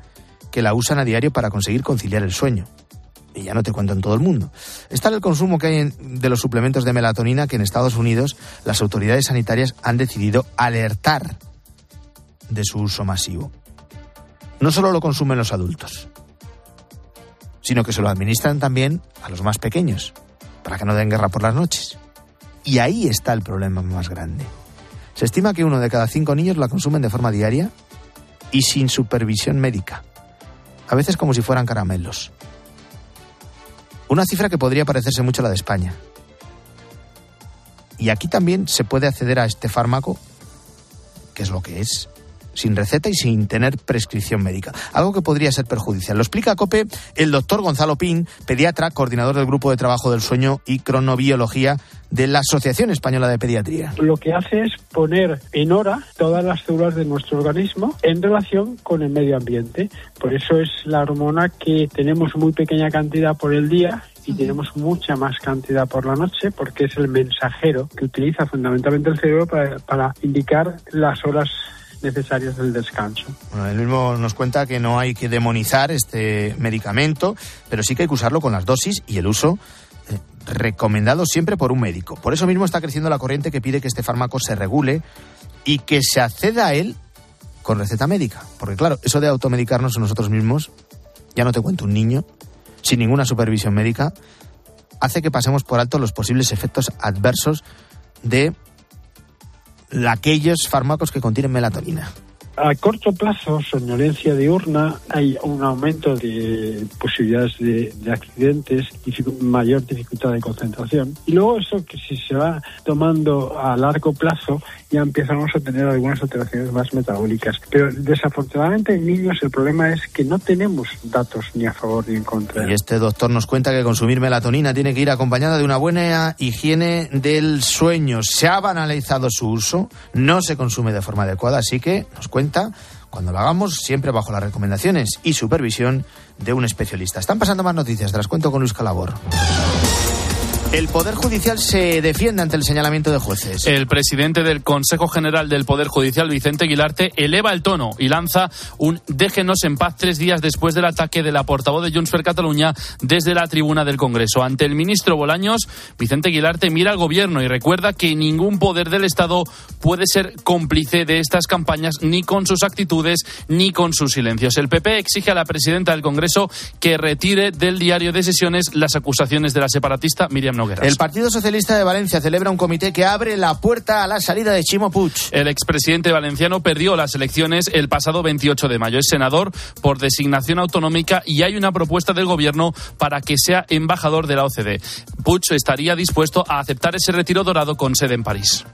que la usan a diario para conseguir conciliar el sueño y ya no te cuento en todo el mundo. Está el consumo que hay de los suplementos de melatonina que en Estados Unidos las autoridades sanitarias han decidido alertar de su uso masivo. No solo lo consumen los adultos, sino que se lo administran también a los más pequeños, para que no den guerra por las noches. Y ahí está el problema más grande. Se estima que uno de cada cinco niños la consumen de forma diaria y sin supervisión médica, a veces como si fueran caramelos. Una cifra que podría parecerse mucho a la de España. Y aquí también se puede acceder a este fármaco, que es lo que es, sin receta y sin tener prescripción médica. Algo que podría ser perjudicial. Lo explica a COPE el doctor Gonzalo Pin, pediatra, coordinador del Grupo de Trabajo del Sueño y Cronobiología de la Asociación Española de Pediatría. Lo que hace es poner en hora todas las células de nuestro organismo en relación con el medio ambiente. Por eso es la hormona que tenemos muy pequeña cantidad por el día y tenemos mucha más cantidad por la noche porque es el mensajero que utiliza fundamentalmente el cerebro para, para indicar las horas necesarias del descanso. Bueno, él mismo nos cuenta que no hay que demonizar este medicamento, pero sí que hay que usarlo con las dosis y el uso eh, recomendado siempre por un médico. Por eso mismo está creciendo la corriente que pide que este fármaco se regule y que se acceda a él con receta médica. Porque claro, eso de automedicarnos nosotros mismos, ya no te cuento un niño, sin ninguna supervisión médica, hace que pasemos por alto los posibles efectos adversos de aquellos fármacos que contienen melatonina. A corto plazo, somnolencia diurna, hay un aumento de posibilidades de, de accidentes, dificu mayor dificultad de concentración. Y luego eso que si se va tomando a largo plazo, ya empezamos a tener algunas alteraciones más metabólicas. Pero desafortunadamente en niños el problema es que no tenemos datos ni a favor ni en contra. Y este doctor nos cuenta que consumir melatonina tiene que ir acompañada de una buena higiene del sueño. Se ha banalizado su uso, no se consume de forma adecuada, así que nos cuenta cuando lo hagamos, siempre bajo las recomendaciones y supervisión de un especialista. Están pasando más noticias, te las cuento con Luis Calabor. El Poder Judicial se defiende ante el señalamiento de jueces. El presidente del Consejo General del Poder Judicial, Vicente Aguilarte, eleva el tono y lanza un déjenos en paz tres días después del ataque de la portavoz de Junts per Cataluña desde la tribuna del Congreso. Ante el ministro Bolaños, Vicente Aguilarte mira al gobierno y recuerda que ningún poder del Estado puede ser cómplice de estas campañas ni con sus actitudes ni con sus silencios. El PP exige a la presidenta del Congreso que retire del diario de sesiones las acusaciones de la separatista Miriam El Partido Socialista de Valencia celebra un comité que abre la puerta a la salida de Chimo Puig. El expresidente valenciano perdió las elecciones el pasado 28 de mayo. Es senador por designación autonómica y hay una propuesta del gobierno para que sea embajador de la OCDE. Puig estaría dispuesto a aceptar ese retiro dorado con sede en París.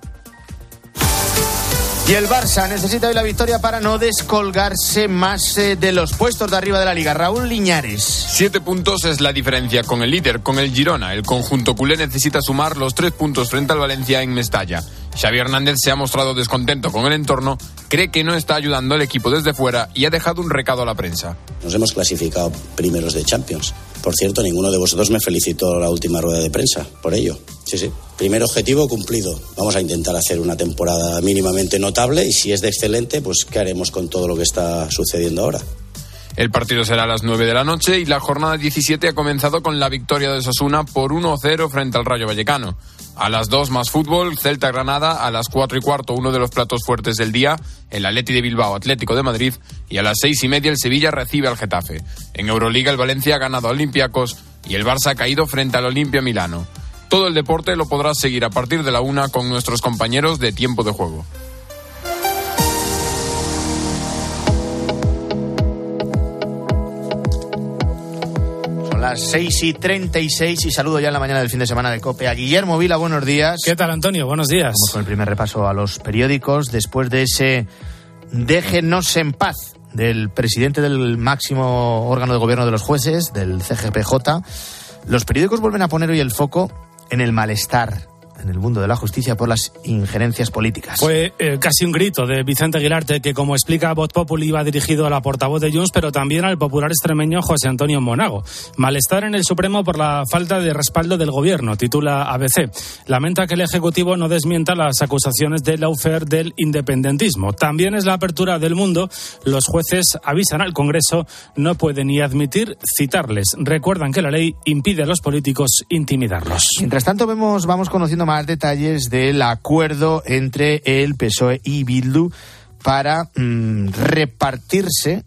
Y el Barça necesita hoy la victoria para no descolgarse más eh, de los puestos de arriba de la liga. Raúl Liñares. Siete puntos es la diferencia con el líder, con el Girona. El conjunto culé necesita sumar los tres puntos frente al Valencia en Mestalla. Xavi Hernández se ha mostrado descontento con el entorno, cree que no está ayudando al equipo desde fuera y ha dejado un recado a la prensa. Nos hemos clasificado primeros de Champions. Por cierto, ninguno de vosotros me felicitó la última rueda de prensa por ello. Sí, sí. Primer objetivo cumplido. Vamos a intentar hacer una temporada mínimamente notable y si es de excelente, pues ¿qué haremos con todo lo que está sucediendo ahora? El partido será a las 9 de la noche y la jornada 17 ha comenzado con la victoria de Sosuna por 1-0 frente al Rayo Vallecano. A las 2 más fútbol, Celta Granada, a las 4 y cuarto uno de los platos fuertes del día, el Atleti de Bilbao Atlético de Madrid y a las 6 y media el Sevilla recibe al Getafe. En Euroliga el Valencia ha ganado a Olympiacos y el Barça ha caído frente al Olimpia Milano. Todo el deporte lo podrás seguir a partir de la una con nuestros compañeros de tiempo de juego. Las 6 y 36 y saludo ya en la mañana del fin de semana de COPE a Guillermo Vila. Buenos días. ¿Qué tal, Antonio? Buenos días. Vamos con el primer repaso a los periódicos después de ese déjenos en paz del presidente del máximo órgano de gobierno de los jueces, del CGPJ. Los periódicos vuelven a poner hoy el foco en el malestar en el mundo de la justicia por las injerencias políticas. Fue eh, casi un grito de Vicente Aguilarte que, como explica Voz Populi, iba dirigido a la portavoz de Junts, pero también al popular extremeño José Antonio Monago. Malestar en el Supremo por la falta de respaldo del gobierno, titula ABC. Lamenta que el Ejecutivo no desmienta las acusaciones de Laufer del independentismo. También es la apertura del mundo. Los jueces avisan al Congreso, no pueden ni admitir citarles. Recuerdan que la ley impide a los políticos intimidarlos. Mientras tanto, vemos, vamos conociendo más detalles del acuerdo entre el PSOE y Bildu para mm, repartirse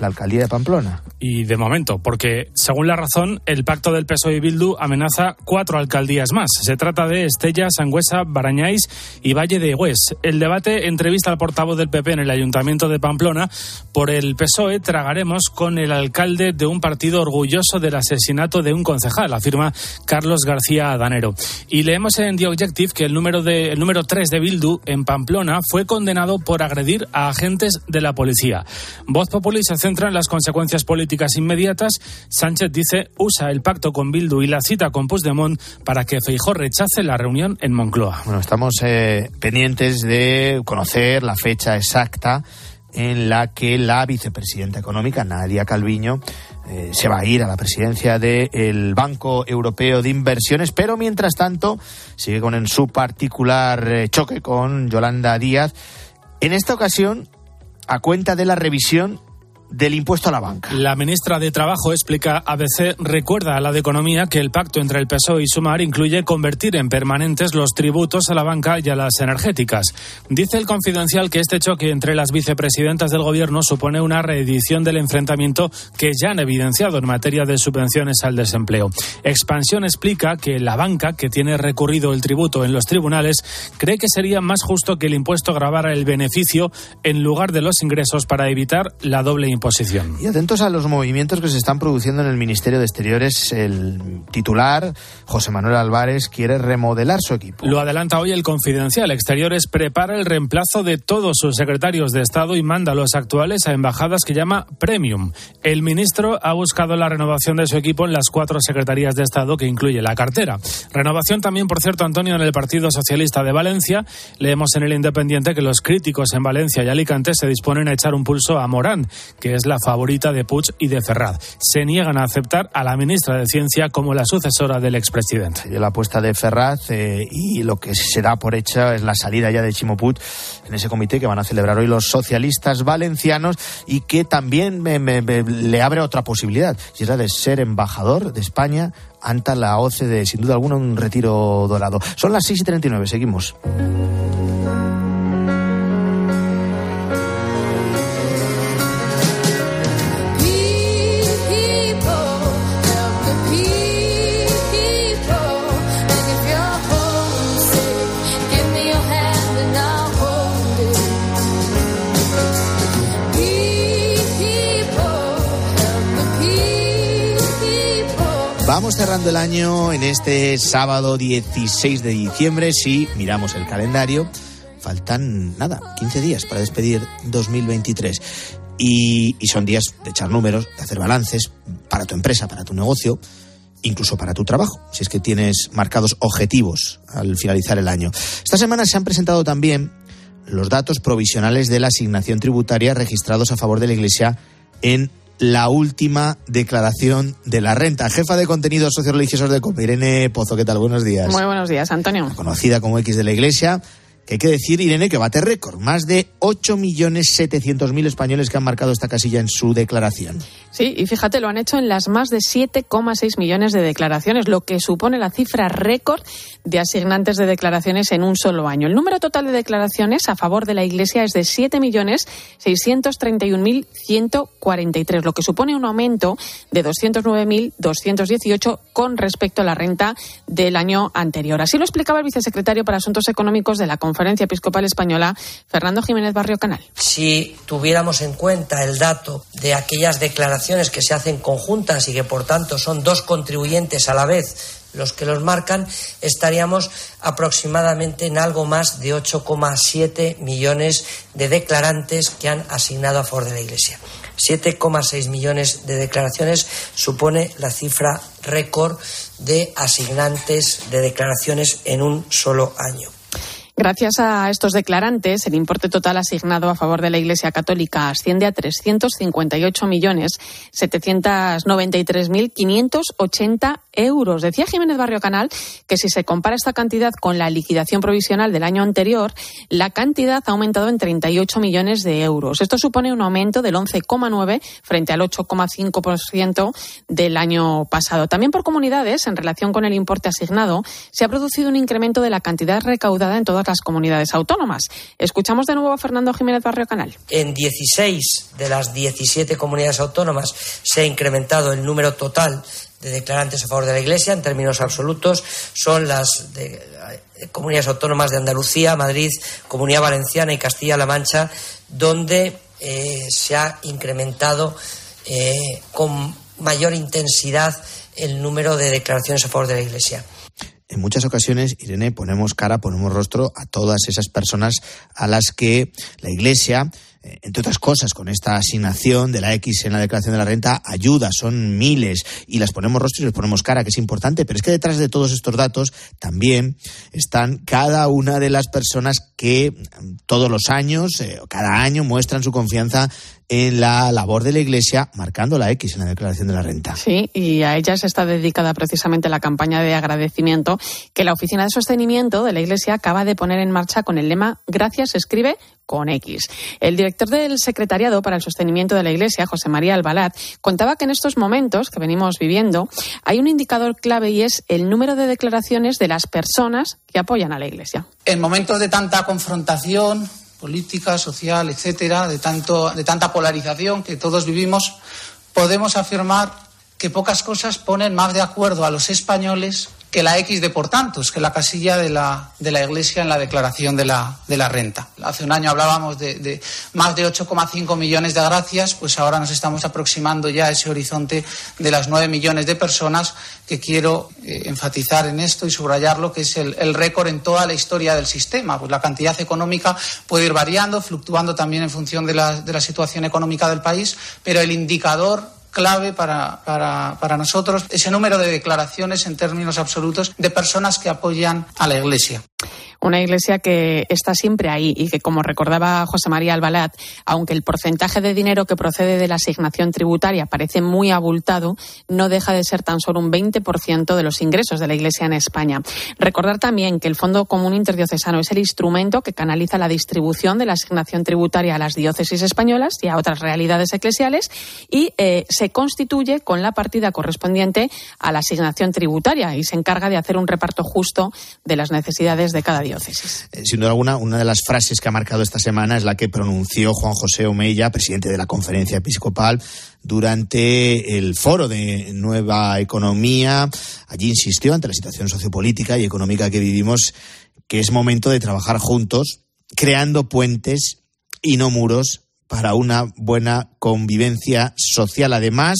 la alcaldía de Pamplona. Y de momento, porque según la razón, el pacto del PSOE y Bildu amenaza cuatro alcaldías más. Se trata de Estella, Sangüesa, Barañáis y Valle de Hues. El debate entrevista al portavoz del PP en el Ayuntamiento de Pamplona. Por el PSOE tragaremos con el alcalde de un partido orgulloso del asesinato de un concejal, afirma Carlos García Danero. Y leemos en The Objective que el número, de, el número 3 de Bildu en Pamplona fue condenado por agredir a agentes de la policía. Voz Populi se centra en las consecuencias políticas inmediatas. Sánchez dice usa el pacto con Bildu y la cita con Puigdemont para que Feijó rechace la reunión en Moncloa. Bueno, estamos eh, pendientes de conocer la fecha exacta en la que la vicepresidenta económica, Nadia Calviño, eh, se va a ir a la presidencia del Banco Europeo de Inversiones, pero mientras tanto sigue con en su particular eh, choque con Yolanda Díaz. En esta ocasión, a cuenta de la revisión del impuesto a la banca. La ministra de Trabajo, explica ABC, recuerda a la de Economía que el pacto entre el PSOE y Sumar incluye convertir en permanentes los tributos a la banca y a las energéticas. Dice el confidencial que este choque entre las vicepresidentas del Gobierno supone una reedición del enfrentamiento que ya han evidenciado en materia de subvenciones al desempleo. Expansión explica que la banca, que tiene recurrido el tributo en los tribunales, cree que sería más justo que el impuesto grabara el beneficio en lugar de los ingresos para evitar la doble imposición. Y atentos a los movimientos que se están produciendo en el Ministerio de Exteriores. El titular, José Manuel Álvarez, quiere remodelar su equipo. Lo adelanta hoy el Confidencial. Exteriores prepara el reemplazo de todos sus secretarios de Estado y manda a los actuales a embajadas que llama Premium. El ministro ha buscado la renovación de su equipo en las cuatro secretarías de Estado que incluye la cartera. Renovación también, por cierto, Antonio, en el Partido Socialista de Valencia. Leemos en el Independiente que los críticos en Valencia y Alicante se disponen a echar un pulso a Morán, que es la favorita de Puig y de Ferraz. Se niegan a aceptar a la ministra de Ciencia como la sucesora del expresidente. La apuesta de Ferraz eh, y lo que se da por hecha es la salida ya de Chimo Puig en ese comité que van a celebrar hoy los socialistas valencianos y que también me, le abre otra posibilidad, y es la de ser embajador de España ante la OCDE, sin duda alguna un retiro dorado. Son las 6 y 39, seguimos. Cerrando el año en este sábado 16 de diciembre. Si miramos el calendario, faltan nada, 15 días para despedir 2023. Y, y son días de echar números, de hacer balances para tu empresa, para tu negocio incluso para tu trabajo, si es que tienes marcados objetivos al finalizar el año. Esta semana se han presentado también los datos provisionales de la asignación tributaria registrados a favor de la Iglesia en la última declaración de la renta. Jefa de contenidos socioreligiosos de COPE, Irene Pozo, ¿qué tal? Buenos días. Muy buenos días, Antonio. Conocida como X de la Iglesia, que hay que decir, Irene, que bate récord. Más de 8.700.000 españoles que han marcado esta casilla en su declaración. Sí, y fíjate, lo han hecho en las más de 7,6 millones de declaraciones, lo que supone la cifra récord de asignantes de declaraciones en un solo año. El número total de declaraciones a favor de la Iglesia es de 7.631.143, lo que supone un aumento de 209.218 con respecto a la renta del año anterior. Así lo explicaba el vicesecretario para Asuntos Económicos de la Conferencia Episcopal Española, Fernando Jiménez Barrio Canal. Si tuviéramos en cuenta el dato de aquellas declaraciones que se hacen conjuntas y que por tanto son dos contribuyentes a la vez los que los marcan, estaríamos aproximadamente en algo más de 8,7 millones de declarantes que han asignado a favor de la Iglesia. 7,6 millones de declaraciones supone la cifra récord de asignantes de declaraciones en un solo año. Gracias a estos declarantes, el importe total asignado a favor de la Iglesia Católica asciende a 358.793.580 euros. Decía Jiménez Barrio Canal que si se compara esta cantidad con la liquidación provisional del año anterior, la cantidad ha aumentado en 38 millones de euros. Esto supone un aumento del 11,9 frente al 8,5% del año pasado. También por comunidades, en relación con el importe asignado, se ha producido un incremento de la cantidad recaudada en todas las comunidades autónomas. Escuchamos de nuevo a Fernando Jiménez Barrio Canal. En 16 de las 17 comunidades autónomas se ha incrementado el número total de declarantes a favor de la Iglesia en términos absolutos. Son las de, eh, comunidades autónomas de Andalucía, Madrid, Comunidad Valenciana y Castilla-La Mancha, donde eh, se ha incrementado eh, con mayor intensidad el número de declaraciones a favor de la Iglesia en muchas ocasiones, Irene, ponemos cara, ponemos rostro a todas esas personas a las que la Iglesia, entre otras cosas, con esta asignación de la X en la declaración de la renta, ayuda, son miles, y las ponemos rostro y les ponemos cara, que es importante, pero es que detrás de todos estos datos también están cada una de las personas que mm, todos los años, eh, cada año, muestran su confianza en la labor de la Iglesia, marcando la X en la declaración de la renta. Sí, y a ellas está dedicada precisamente la campaña de agradecimiento que la Oficina de Sostenimiento de la Iglesia acaba de poner en marcha con el lema Gracias escribe con X. El director del Secretariado para el Sostenimiento de la Iglesia, José María Albalat, contaba que en estos momentos que venimos viviendo hay un indicador clave y es el número de declaraciones de las personas que apoyan a la Iglesia. En momentos de tanta confrontación, política, social, etcétera, de, tanto, de tanta polarización que todos vivimos, podemos afirmar que pocas cosas ponen más de acuerdo a los españoles que la X de por tantos, que la casilla de la, de la Iglesia en la declaración de la, de la renta. Hace un año hablábamos de, de más de 8,5 millones de gracias, pues ahora nos estamos aproximando ya a ese horizonte de las 9 millones de personas que quiero eh, enfatizar en esto y subrayarlo, que es el, el récord en toda la historia del sistema. Pues la cantidad económica puede ir variando, fluctuando también en función de la, de la situación económica del país, pero el indicador clave para, para, nosotros ese número de declaraciones en términos absolutos de personas que apoyan a la Iglesia. Una iglesia que está siempre ahí y que, como recordaba José María Albalat, aunque el porcentaje de dinero que procede de la asignación tributaria parece muy abultado, no deja de ser tan solo un 20% de los ingresos de la iglesia en España. Recordar también que el Fondo Común Interdiocesano es el instrumento que canaliza la distribución de la asignación tributaria a las diócesis españolas y a otras realidades eclesiales y eh, se constituye con la partida correspondiente a la asignación tributaria y se encarga de hacer un reparto justo de las necesidades de cada diócesis. Eh, sin duda alguna, una de las frases que ha marcado esta semana es la que pronunció Juan José Omeya, presidente de la Conferencia Episcopal, durante el foro de Nueva Economía. Allí insistió ante la situación sociopolítica y económica que vivimos que es momento de trabajar juntos, creando puentes y no muros para una buena convivencia social. Además,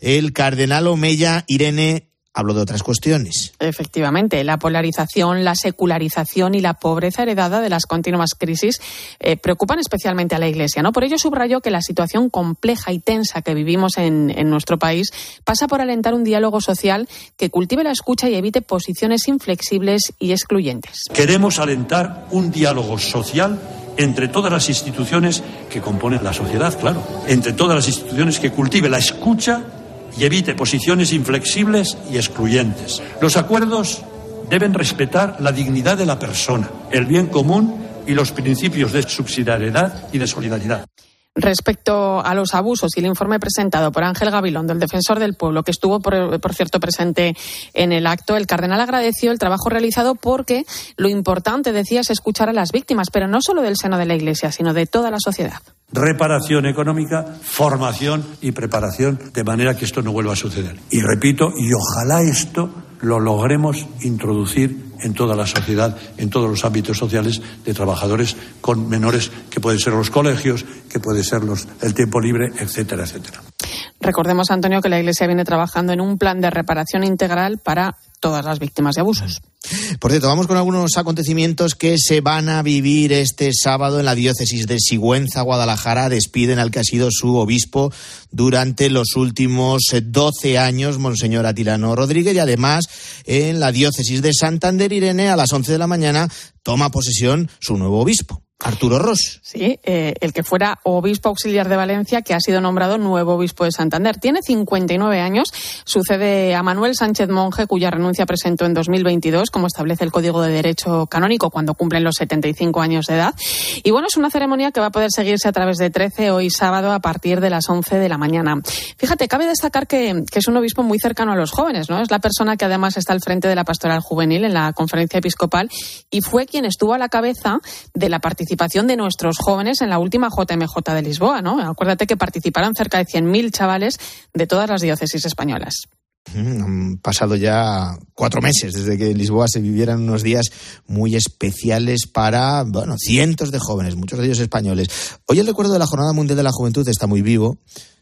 el cardenal Omeya Irene hablo de otras cuestiones. Efectivamente, la polarización, la secularización y la pobreza heredada de las continuas crisis eh, preocupan especialmente a la Iglesia. ¿no? Por ello subrayó que la situación compleja y tensa que vivimos en, en nuestro país pasa por alentar un diálogo social que cultive la escucha y evite posiciones inflexibles y excluyentes. Queremos alentar un diálogo social entre todas las instituciones que componen la sociedad, claro, entre todas las instituciones que cultive la escucha y evite posiciones inflexibles y excluyentes. Los acuerdos deben respetar la dignidad de la persona, el bien común y los principios de subsidiariedad y de solidaridad. Respecto a los abusos y el informe presentado por Ángel Gavilón, del Defensor del Pueblo, que estuvo, por, por, cierto, presente en el acto, el cardenal agradeció el trabajo realizado porque lo importante, decía, es escuchar a las víctimas, pero no solo del seno de la Iglesia, sino de toda la sociedad. Reparación económica, formación y preparación, de manera que esto no vuelva a suceder. Y repito, y ojalá esto lo logremos introducir en toda la sociedad, en todos los ámbitos sociales de trabajadores con menores, que pueden ser los colegios, que puede ser los, el tiempo libre, etcétera, etcétera. Recordemos, Antonio, que la Iglesia viene trabajando en un plan de reparación integral para todas las víctimas de abusos. Por cierto, vamos con algunos acontecimientos que se van a vivir este sábado en la diócesis de Sigüenza, Guadalajara. Despiden al que ha sido su obispo durante los últimos 12 años, Monseñor Atilano Rodríguez, y además en la diócesis de Santander, Irene, a las 11 de la mañana toma posesión su nuevo obispo. Arturo Ross. Sí, eh, el que fuera obispo auxiliar de Valencia, que ha sido nombrado nuevo obispo de Santander. Tiene 59 años, sucede a Manuel Sánchez Monje, cuya renuncia presentó en 2022, como establece el Código de Derecho Canónico, cuando cumplen los 75 años de edad. Y bueno, es una ceremonia que va a poder seguirse a través de 13 hoy sábado a partir de las 11 de la mañana. Fíjate, cabe destacar que, que es un obispo muy cercano a los jóvenes, ¿no? Es la persona que además está al frente de la pastoral juvenil en la conferencia episcopal y fue quien estuvo a la cabeza de la participación participación de nuestros jóvenes en la última JMJ de Lisboa, ¿no? Acuérdate que participaron cerca de 100.000 chavales de todas las diócesis españolas. Han pasado ya cuatro meses desde que en Lisboa se vivieran unos días muy especiales para, bueno, cientos de jóvenes, muchos de ellos españoles. Hoy el recuerdo de la Jornada Mundial de la Juventud está muy vivo,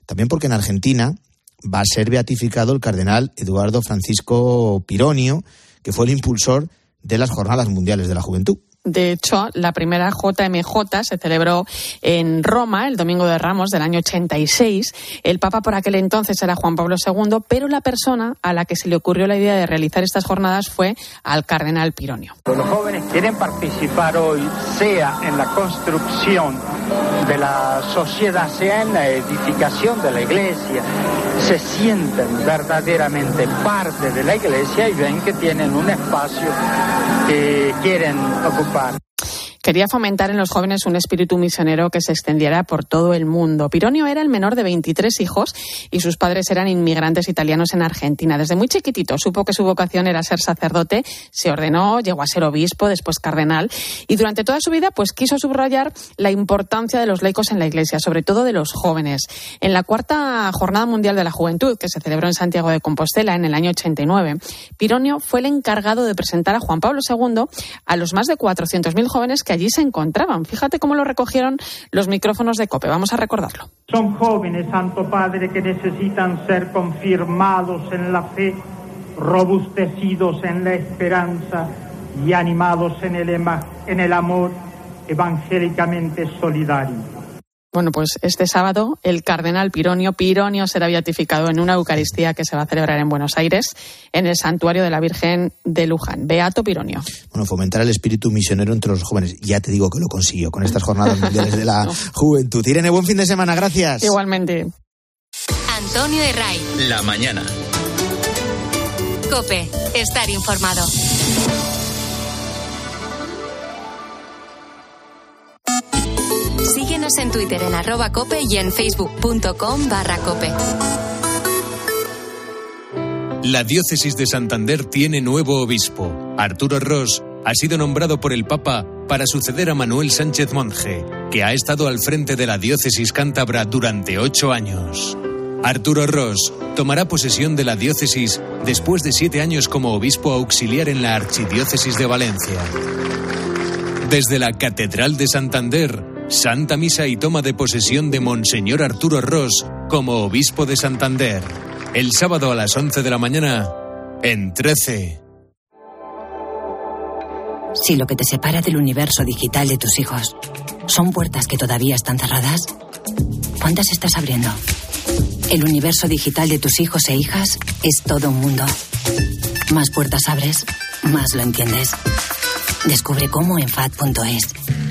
también porque en Argentina va a ser beatificado el cardenal Eduardo Francisco Pironio, que fue el impulsor de las Jornadas Mundiales de la Juventud. De hecho, la primera JMJ se celebró en Roma el domingo de Ramos del año 86. El Papa por aquel entonces era Juan Pablo II, pero la persona a la que se le ocurrió la idea de realizar estas jornadas fue al cardenal Pironio. Los jóvenes quieren participar hoy, sea en la construcción de la sociedad, sea en la edificación de la iglesia, se sienten verdaderamente parte de la iglesia y ven que tienen un espacio que quieren ocupar. Quería fomentar en los jóvenes un espíritu misionero que se extendiera por todo el mundo. Pironio era el menor de 23 hijos y sus padres eran inmigrantes italianos en Argentina. Desde muy chiquitito supo que su vocación era ser sacerdote, se ordenó, llegó a ser obispo, después cardenal y durante toda su vida pues quiso subrayar la importancia de los laicos en la Iglesia, sobre todo de los jóvenes. En la cuarta Jornada Mundial de la Juventud, que se celebró en Santiago de Compostela en el año 89, Pironio fue el encargado de presentar a Juan Pablo II a los más de 400.000 jóvenes que allí se encontraban. Fíjate cómo lo recogieron los micrófonos de COPE. Vamos a recordarlo. Son jóvenes, Santo Padre, que necesitan ser confirmados en la fe, robustecidos en la esperanza y animados en el, en el amor evangélicamente solidario. Bueno, pues este sábado el cardenal Pironio Pironio será beatificado en una Eucaristía que se va a celebrar en Buenos Aires, en el santuario de la Virgen de Luján. Beato Pironio. Bueno, fomentar el espíritu misionero entre los jóvenes. Ya te digo que lo consiguió con estas jornadas mundiales de la [laughs] juventud. Irene, buen fin de semana, gracias. Igualmente. Antonio Herray. La mañana. Cope, estar informado. Síguenos en Twitter en arroba cope y en facebook.com barra cope. La diócesis de Santander tiene nuevo obispo. Arturo Ross ha sido nombrado por el Papa para suceder a Manuel Sánchez Monje, que ha estado al frente de la diócesis cántabra durante ocho años. Arturo Ross tomará posesión de la diócesis después de siete años como obispo auxiliar en la archidiócesis de Valencia. Desde la Catedral de Santander, Santa Misa y toma de posesión de Monseñor Arturo Ross como obispo de Santander. El sábado a las 11 de la mañana, en 13. Si lo que te separa del universo digital de tus hijos son puertas que todavía están cerradas, ¿cuántas estás abriendo? El universo digital de tus hijos e hijas es todo un mundo. Más puertas abres, más lo entiendes. Descubre cómo en FAD.es.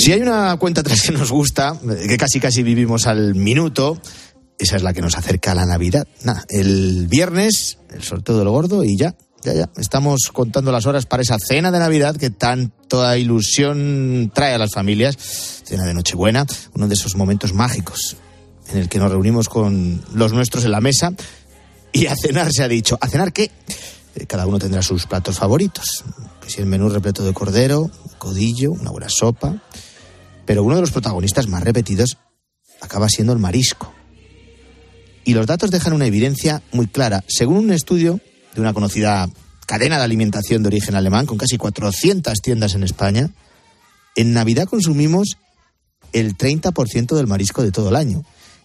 Si hay una cuenta atrás que nos gusta, que casi casi vivimos al minuto, esa es la que nos acerca a la Navidad. Nada, el viernes, el sorteo de lo gordo y ya, ya, ya. Estamos contando las horas para esa cena de Navidad que tanta ilusión trae a las familias. Cena de Nochebuena, uno de esos momentos mágicos en el que nos reunimos con los nuestros en la mesa y a cenar se ha dicho. ¿A cenar qué? Eh, Cada uno tendrá sus platos favoritos. Que si el menú repleto de cordero, codillo, una buena sopa. Pero uno de los protagonistas más repetidos acaba siendo el marisco. Y los datos dejan una evidencia muy clara. Según un estudio de una conocida cadena de alimentación de origen alemán, con casi 400 tiendas en España, en Navidad consumimos el 30% del marisco de todo el año.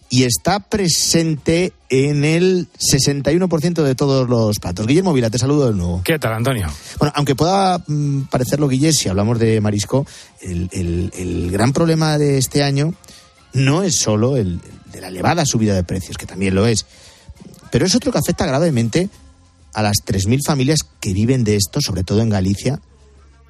Y está presente en el 61% de todos los platos. Guillermo Vila, te saludo de nuevo. ¿Qué tal, Antonio? Bueno, aunque pueda mm, parecerlo, Guille, si hablamos de marisco, el, el- el gran problema de este año no es solo el de la elevada subida de precios, que también lo es, pero es otro que afecta gravemente a las 3.000 familias que viven de esto, sobre todo en Galicia,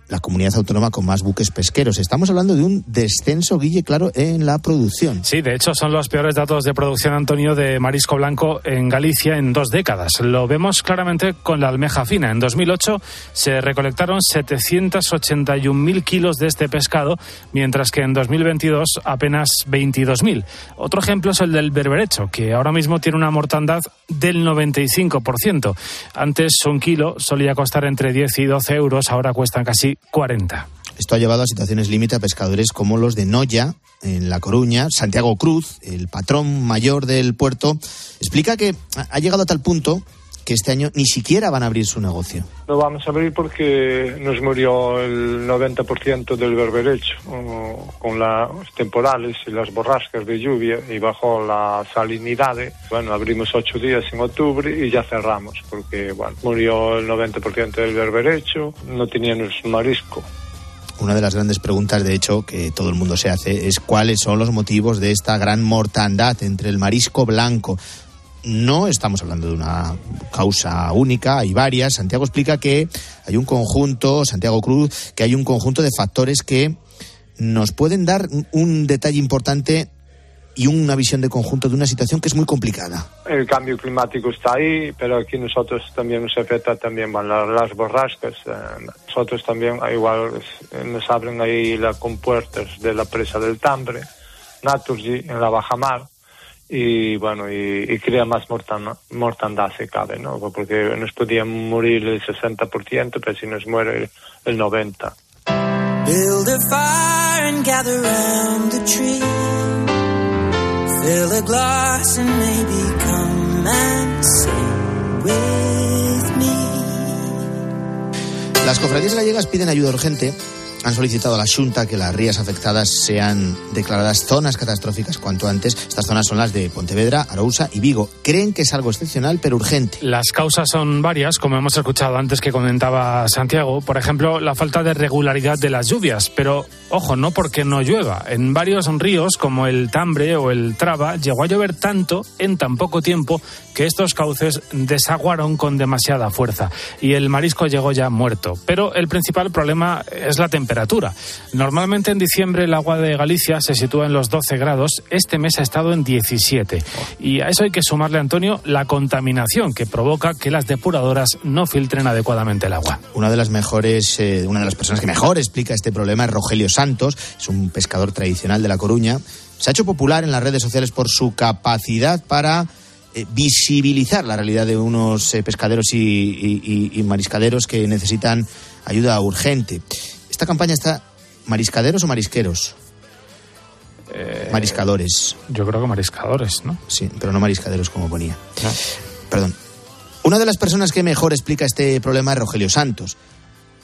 la comunidad autónoma con más buques pesqueros. Estamos hablando de un descenso, Guille, claro, en la producción. Sí, de hecho son los peores datos de producción, Antonio, de marisco blanco en Galicia en dos décadas. Lo vemos claramente con la almeja fina. En 2008 se recolectaron 781.000 kilos de este pescado, mientras que en 2022 apenas 22.000. Otro ejemplo es el del berberecho, que ahora mismo tiene una mortandad del 95%. Antes un kilo solía costar entre 10 y 12 euros, ahora cuestan casi 40. Esto ha llevado a situaciones límite a pescadores como los de Noya, en La Coruña. Santiago Cruz, el patrón mayor del puerto, explica que ha llegado a tal punto que este año ni siquiera van a abrir su negocio. No vamos a abrir porque nos murió el 90% del berberecho con las temporales y las borrascas de lluvia y bajó la salinidad. Bueno, abrimos ocho días en octubre y ya cerramos porque, bueno, murió el 90% del berberecho, no teníamos marisco. Una de las grandes preguntas, de hecho, que todo el mundo se hace es cuáles son los motivos de esta gran mortandad entre el marisco blanco. No estamos hablando de una causa única, hay varias. Santiago explica que hay un conjunto, Santiago Cruz, que hay un conjunto de factores que nos pueden dar un detalle importante y una visión de conjunto de una situación que es muy complicada. El cambio climático está ahí, pero aquí nosotros también nos afecta también las, las borrascas. eh, nosotros también ah, igual eh, nos abren ahí las compuertas de la presa del Tambre, Naturgy, en la bajamar, y bueno, y, y crea más mortandad si cabe, ¿no? Porque nos podía morir el 60%, pero si nos muere el 90%. Build a fire and gather round the tree. Fill a glass and maybe come and sing with me. Las cofradías gallegas piden ayuda urgente. Han solicitado a la Junta que las rías afectadas sean declaradas zonas catastróficas cuanto antes. Estas zonas son las de Pontevedra, Arousa y Vigo. Creen que es algo excepcional pero urgente. Las causas son varias, como hemos escuchado antes que comentaba Santiago. Por ejemplo, la falta de regularidad de las lluvias. Pero, ojo, no porque no llueva. En varios ríos, como el Tambre o el Traba, llegó a llover tanto en tan poco tiempo que estos cauces desaguaron con demasiada fuerza y el marisco llegó ya muerto. Pero el principal problema es la temperatura. Normalmente en diciembre el agua de Galicia se sitúa en los 12 grados. Este mes ha estado en 17. Y a eso hay que sumarle, Antonio, la contaminación que provoca que las depuradoras no filtren adecuadamente el agua. Una de las mejores, eh, una de las personas que mejor explica este problema es Rogelio Santos, es un pescador tradicional de La Coruña. Se ha hecho popular en las redes sociales por su capacidad para eh, visibilizar la realidad de unos eh, pescaderos y, mariscaderos que necesitan ayuda urgente. Esta campaña está mariscaderos o marisqueros. Mariscadores. Yo creo que mariscadores, ¿no? Sí, pero no mariscaderos como ponía. Perdón. Una de las personas que mejor explica este problema es Rogelio Santos,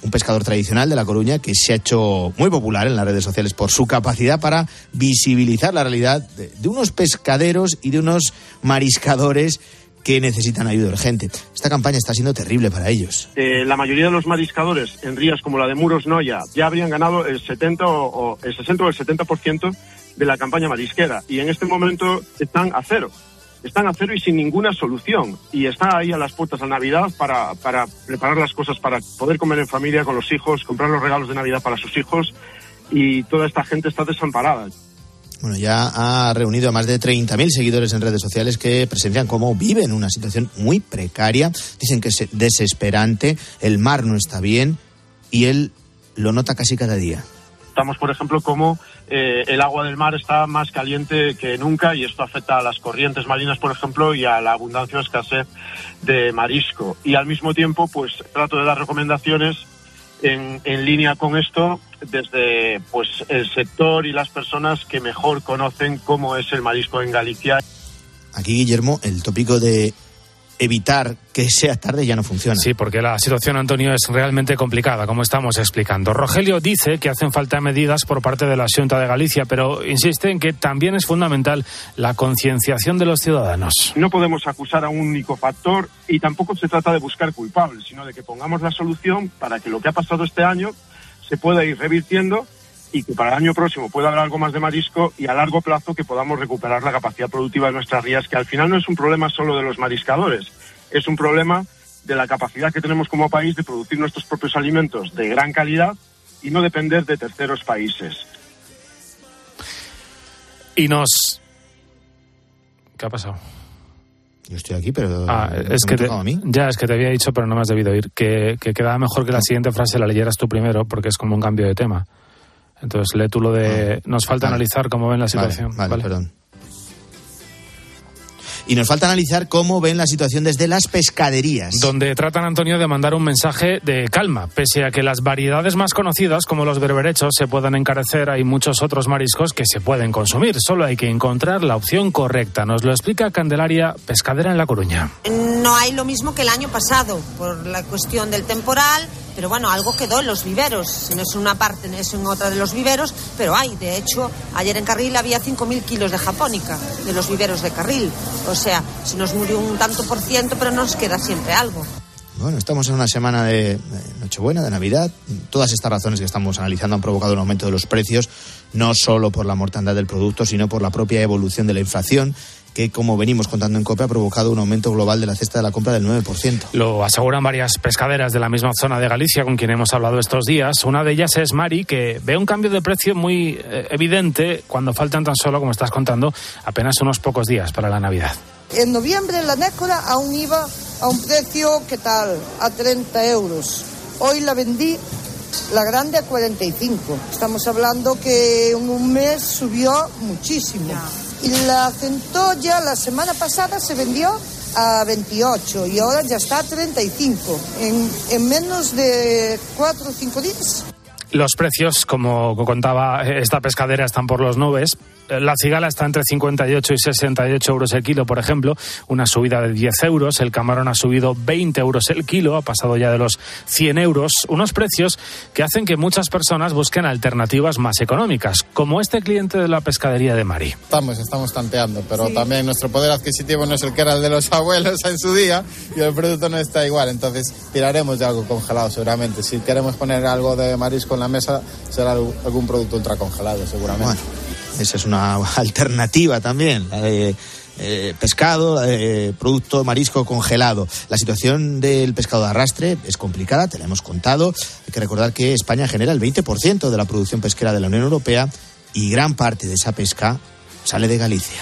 un pescador tradicional de La Coruña que se ha hecho muy popular en las redes sociales por su capacidad para visibilizar la realidad de, de unos pescaderos y de unos mariscadores que necesitan ayuda urgente. Esta campaña está siendo terrible para ellos. eh, la mayoría de los mariscadores en rías como la de Muros Noya ya habrían ganado el 70 o, el 60 o el 70% de la campaña marisquera y en este momento están a cero. Están a cero y sin ninguna solución. Y están ahí a las puertas de Navidad para preparar las cosas para poder comer en familia con los hijos, comprar los regalos de Navidad para sus hijos y toda esta gente está desamparada. Bueno, ya ha reunido a más de 30.000 seguidores en redes sociales que presencian cómo viven una situación muy precaria. Dicen que es desesperante, el mar no está bien y él lo nota casi cada día. Estamos, por ejemplo, como eh, el agua del mar está más caliente que nunca y esto afecta a las corrientes marinas, por ejemplo, y a la abundancia o escasez de marisco. Y al mismo tiempo, pues trato de dar recomendaciones en, en línea con esto desde pues el sector y las personas que mejor conocen cómo es el marisco en Galicia. Aquí, Guillermo, el tópico de evitar que sea tarde ya no funciona. Sí, porque la situación, Antonio, es realmente complicada, como estamos explicando. Rogelio dice que hacen falta medidas por parte de la Junta de Galicia, pero insiste en que también es fundamental la concienciación de los ciudadanos. No podemos acusar a un único factor y tampoco se trata de buscar culpables, sino de que pongamos la solución para que lo que ha pasado este año se pueda ir revirtiendo y que para el año próximo pueda haber algo más de marisco y a largo plazo que podamos recuperar la capacidad productiva de nuestras rías, que al final no es un problema solo de los mariscadores, es un problema de la capacidad que tenemos como país de producir nuestros propios alimentos de gran calidad y no depender de terceros países. Y nos... ¿Qué ha pasado? Yo estoy aquí, pero Ah, es que te, a mí. ya es que te había dicho, pero no me has debido oír, que, que quedaba mejor que la siguiente frase la leyeras tú primero, porque es como un cambio de tema. Entonces lee tú lo de. Nos falta Vale. analizar cómo ven la Vale, situación. vale, perdón. Y nos falta analizar cómo ven la situación desde las pescaderías. Donde tratan, Antonio, de mandar un mensaje de calma. Pese a que las variedades más conocidas, como los berberechos, se puedan encarecer, hay muchos otros mariscos que se pueden consumir. Solo hay que encontrar la opción correcta. Nos lo explica Candelaria, pescadera en La Coruña. No hay lo mismo que el año pasado por la cuestión del temporal, pero bueno, algo quedó en los viveros. Si no es en una parte, no es en otra de los viveros, pero hay. De hecho, ayer en Carril había 5.000 kilos de japónica de los viveros de Carril. O sea, se nos murió un tanto por ciento, pero nos queda siempre algo. Bueno, estamos en una semana de, Nochebuena, de Navidad. Todas estas razones que estamos analizando han provocado un aumento de los precios, no solo por la mortandad del producto, sino por la propia evolución de la inflación, que, como venimos contando en COPE, ha provocado un aumento global de la cesta de la compra del 9%. Lo aseguran varias pescaderas de la misma zona de Galicia con quien hemos hablado estos días. Una de ellas es Mari, que ve un cambio de precio muy eh, evidente cuando faltan tan solo, como estás contando, apenas unos pocos días para la Navidad. En noviembre la nécora aún iba a un precio, ¿qué tal? A 30 euros. Hoy la vendí, la grande, a 45. Estamos hablando que en un mes subió muchísimo. Y la centolla la semana pasada se vendió a 28 y ahora ya está a 35. En, en menos de 4 o 5 días. Los precios, como contaba esta pescadera, están por los nubes. La cigala está entre 58 y 68 euros el kilo, por ejemplo, una subida de 10 euros. El camarón ha subido 20 euros el kilo, ha pasado ya de los 100 euros. Unos precios que hacen que muchas personas busquen alternativas más económicas, como este cliente de la pescadería de Mari. Estamos, estamos tanteando, pero también nuestro poder adquisitivo no es el que era el de los abuelos en su día y el producto no está igual. Entonces tiraremos de algo congelado seguramente. Si queremos poner algo de marisco en la mesa, será algún producto ultracongelado seguramente. Bueno, esa es una [laughs] alternativa también, de eh, pescado, producto marisco congelado. La situación del pescado de arrastre es complicada, te la hemos contado. Hay que recordar que España genera el 20% de la producción pesquera de la Unión Europea y gran parte de esa pesca sale de Galicia.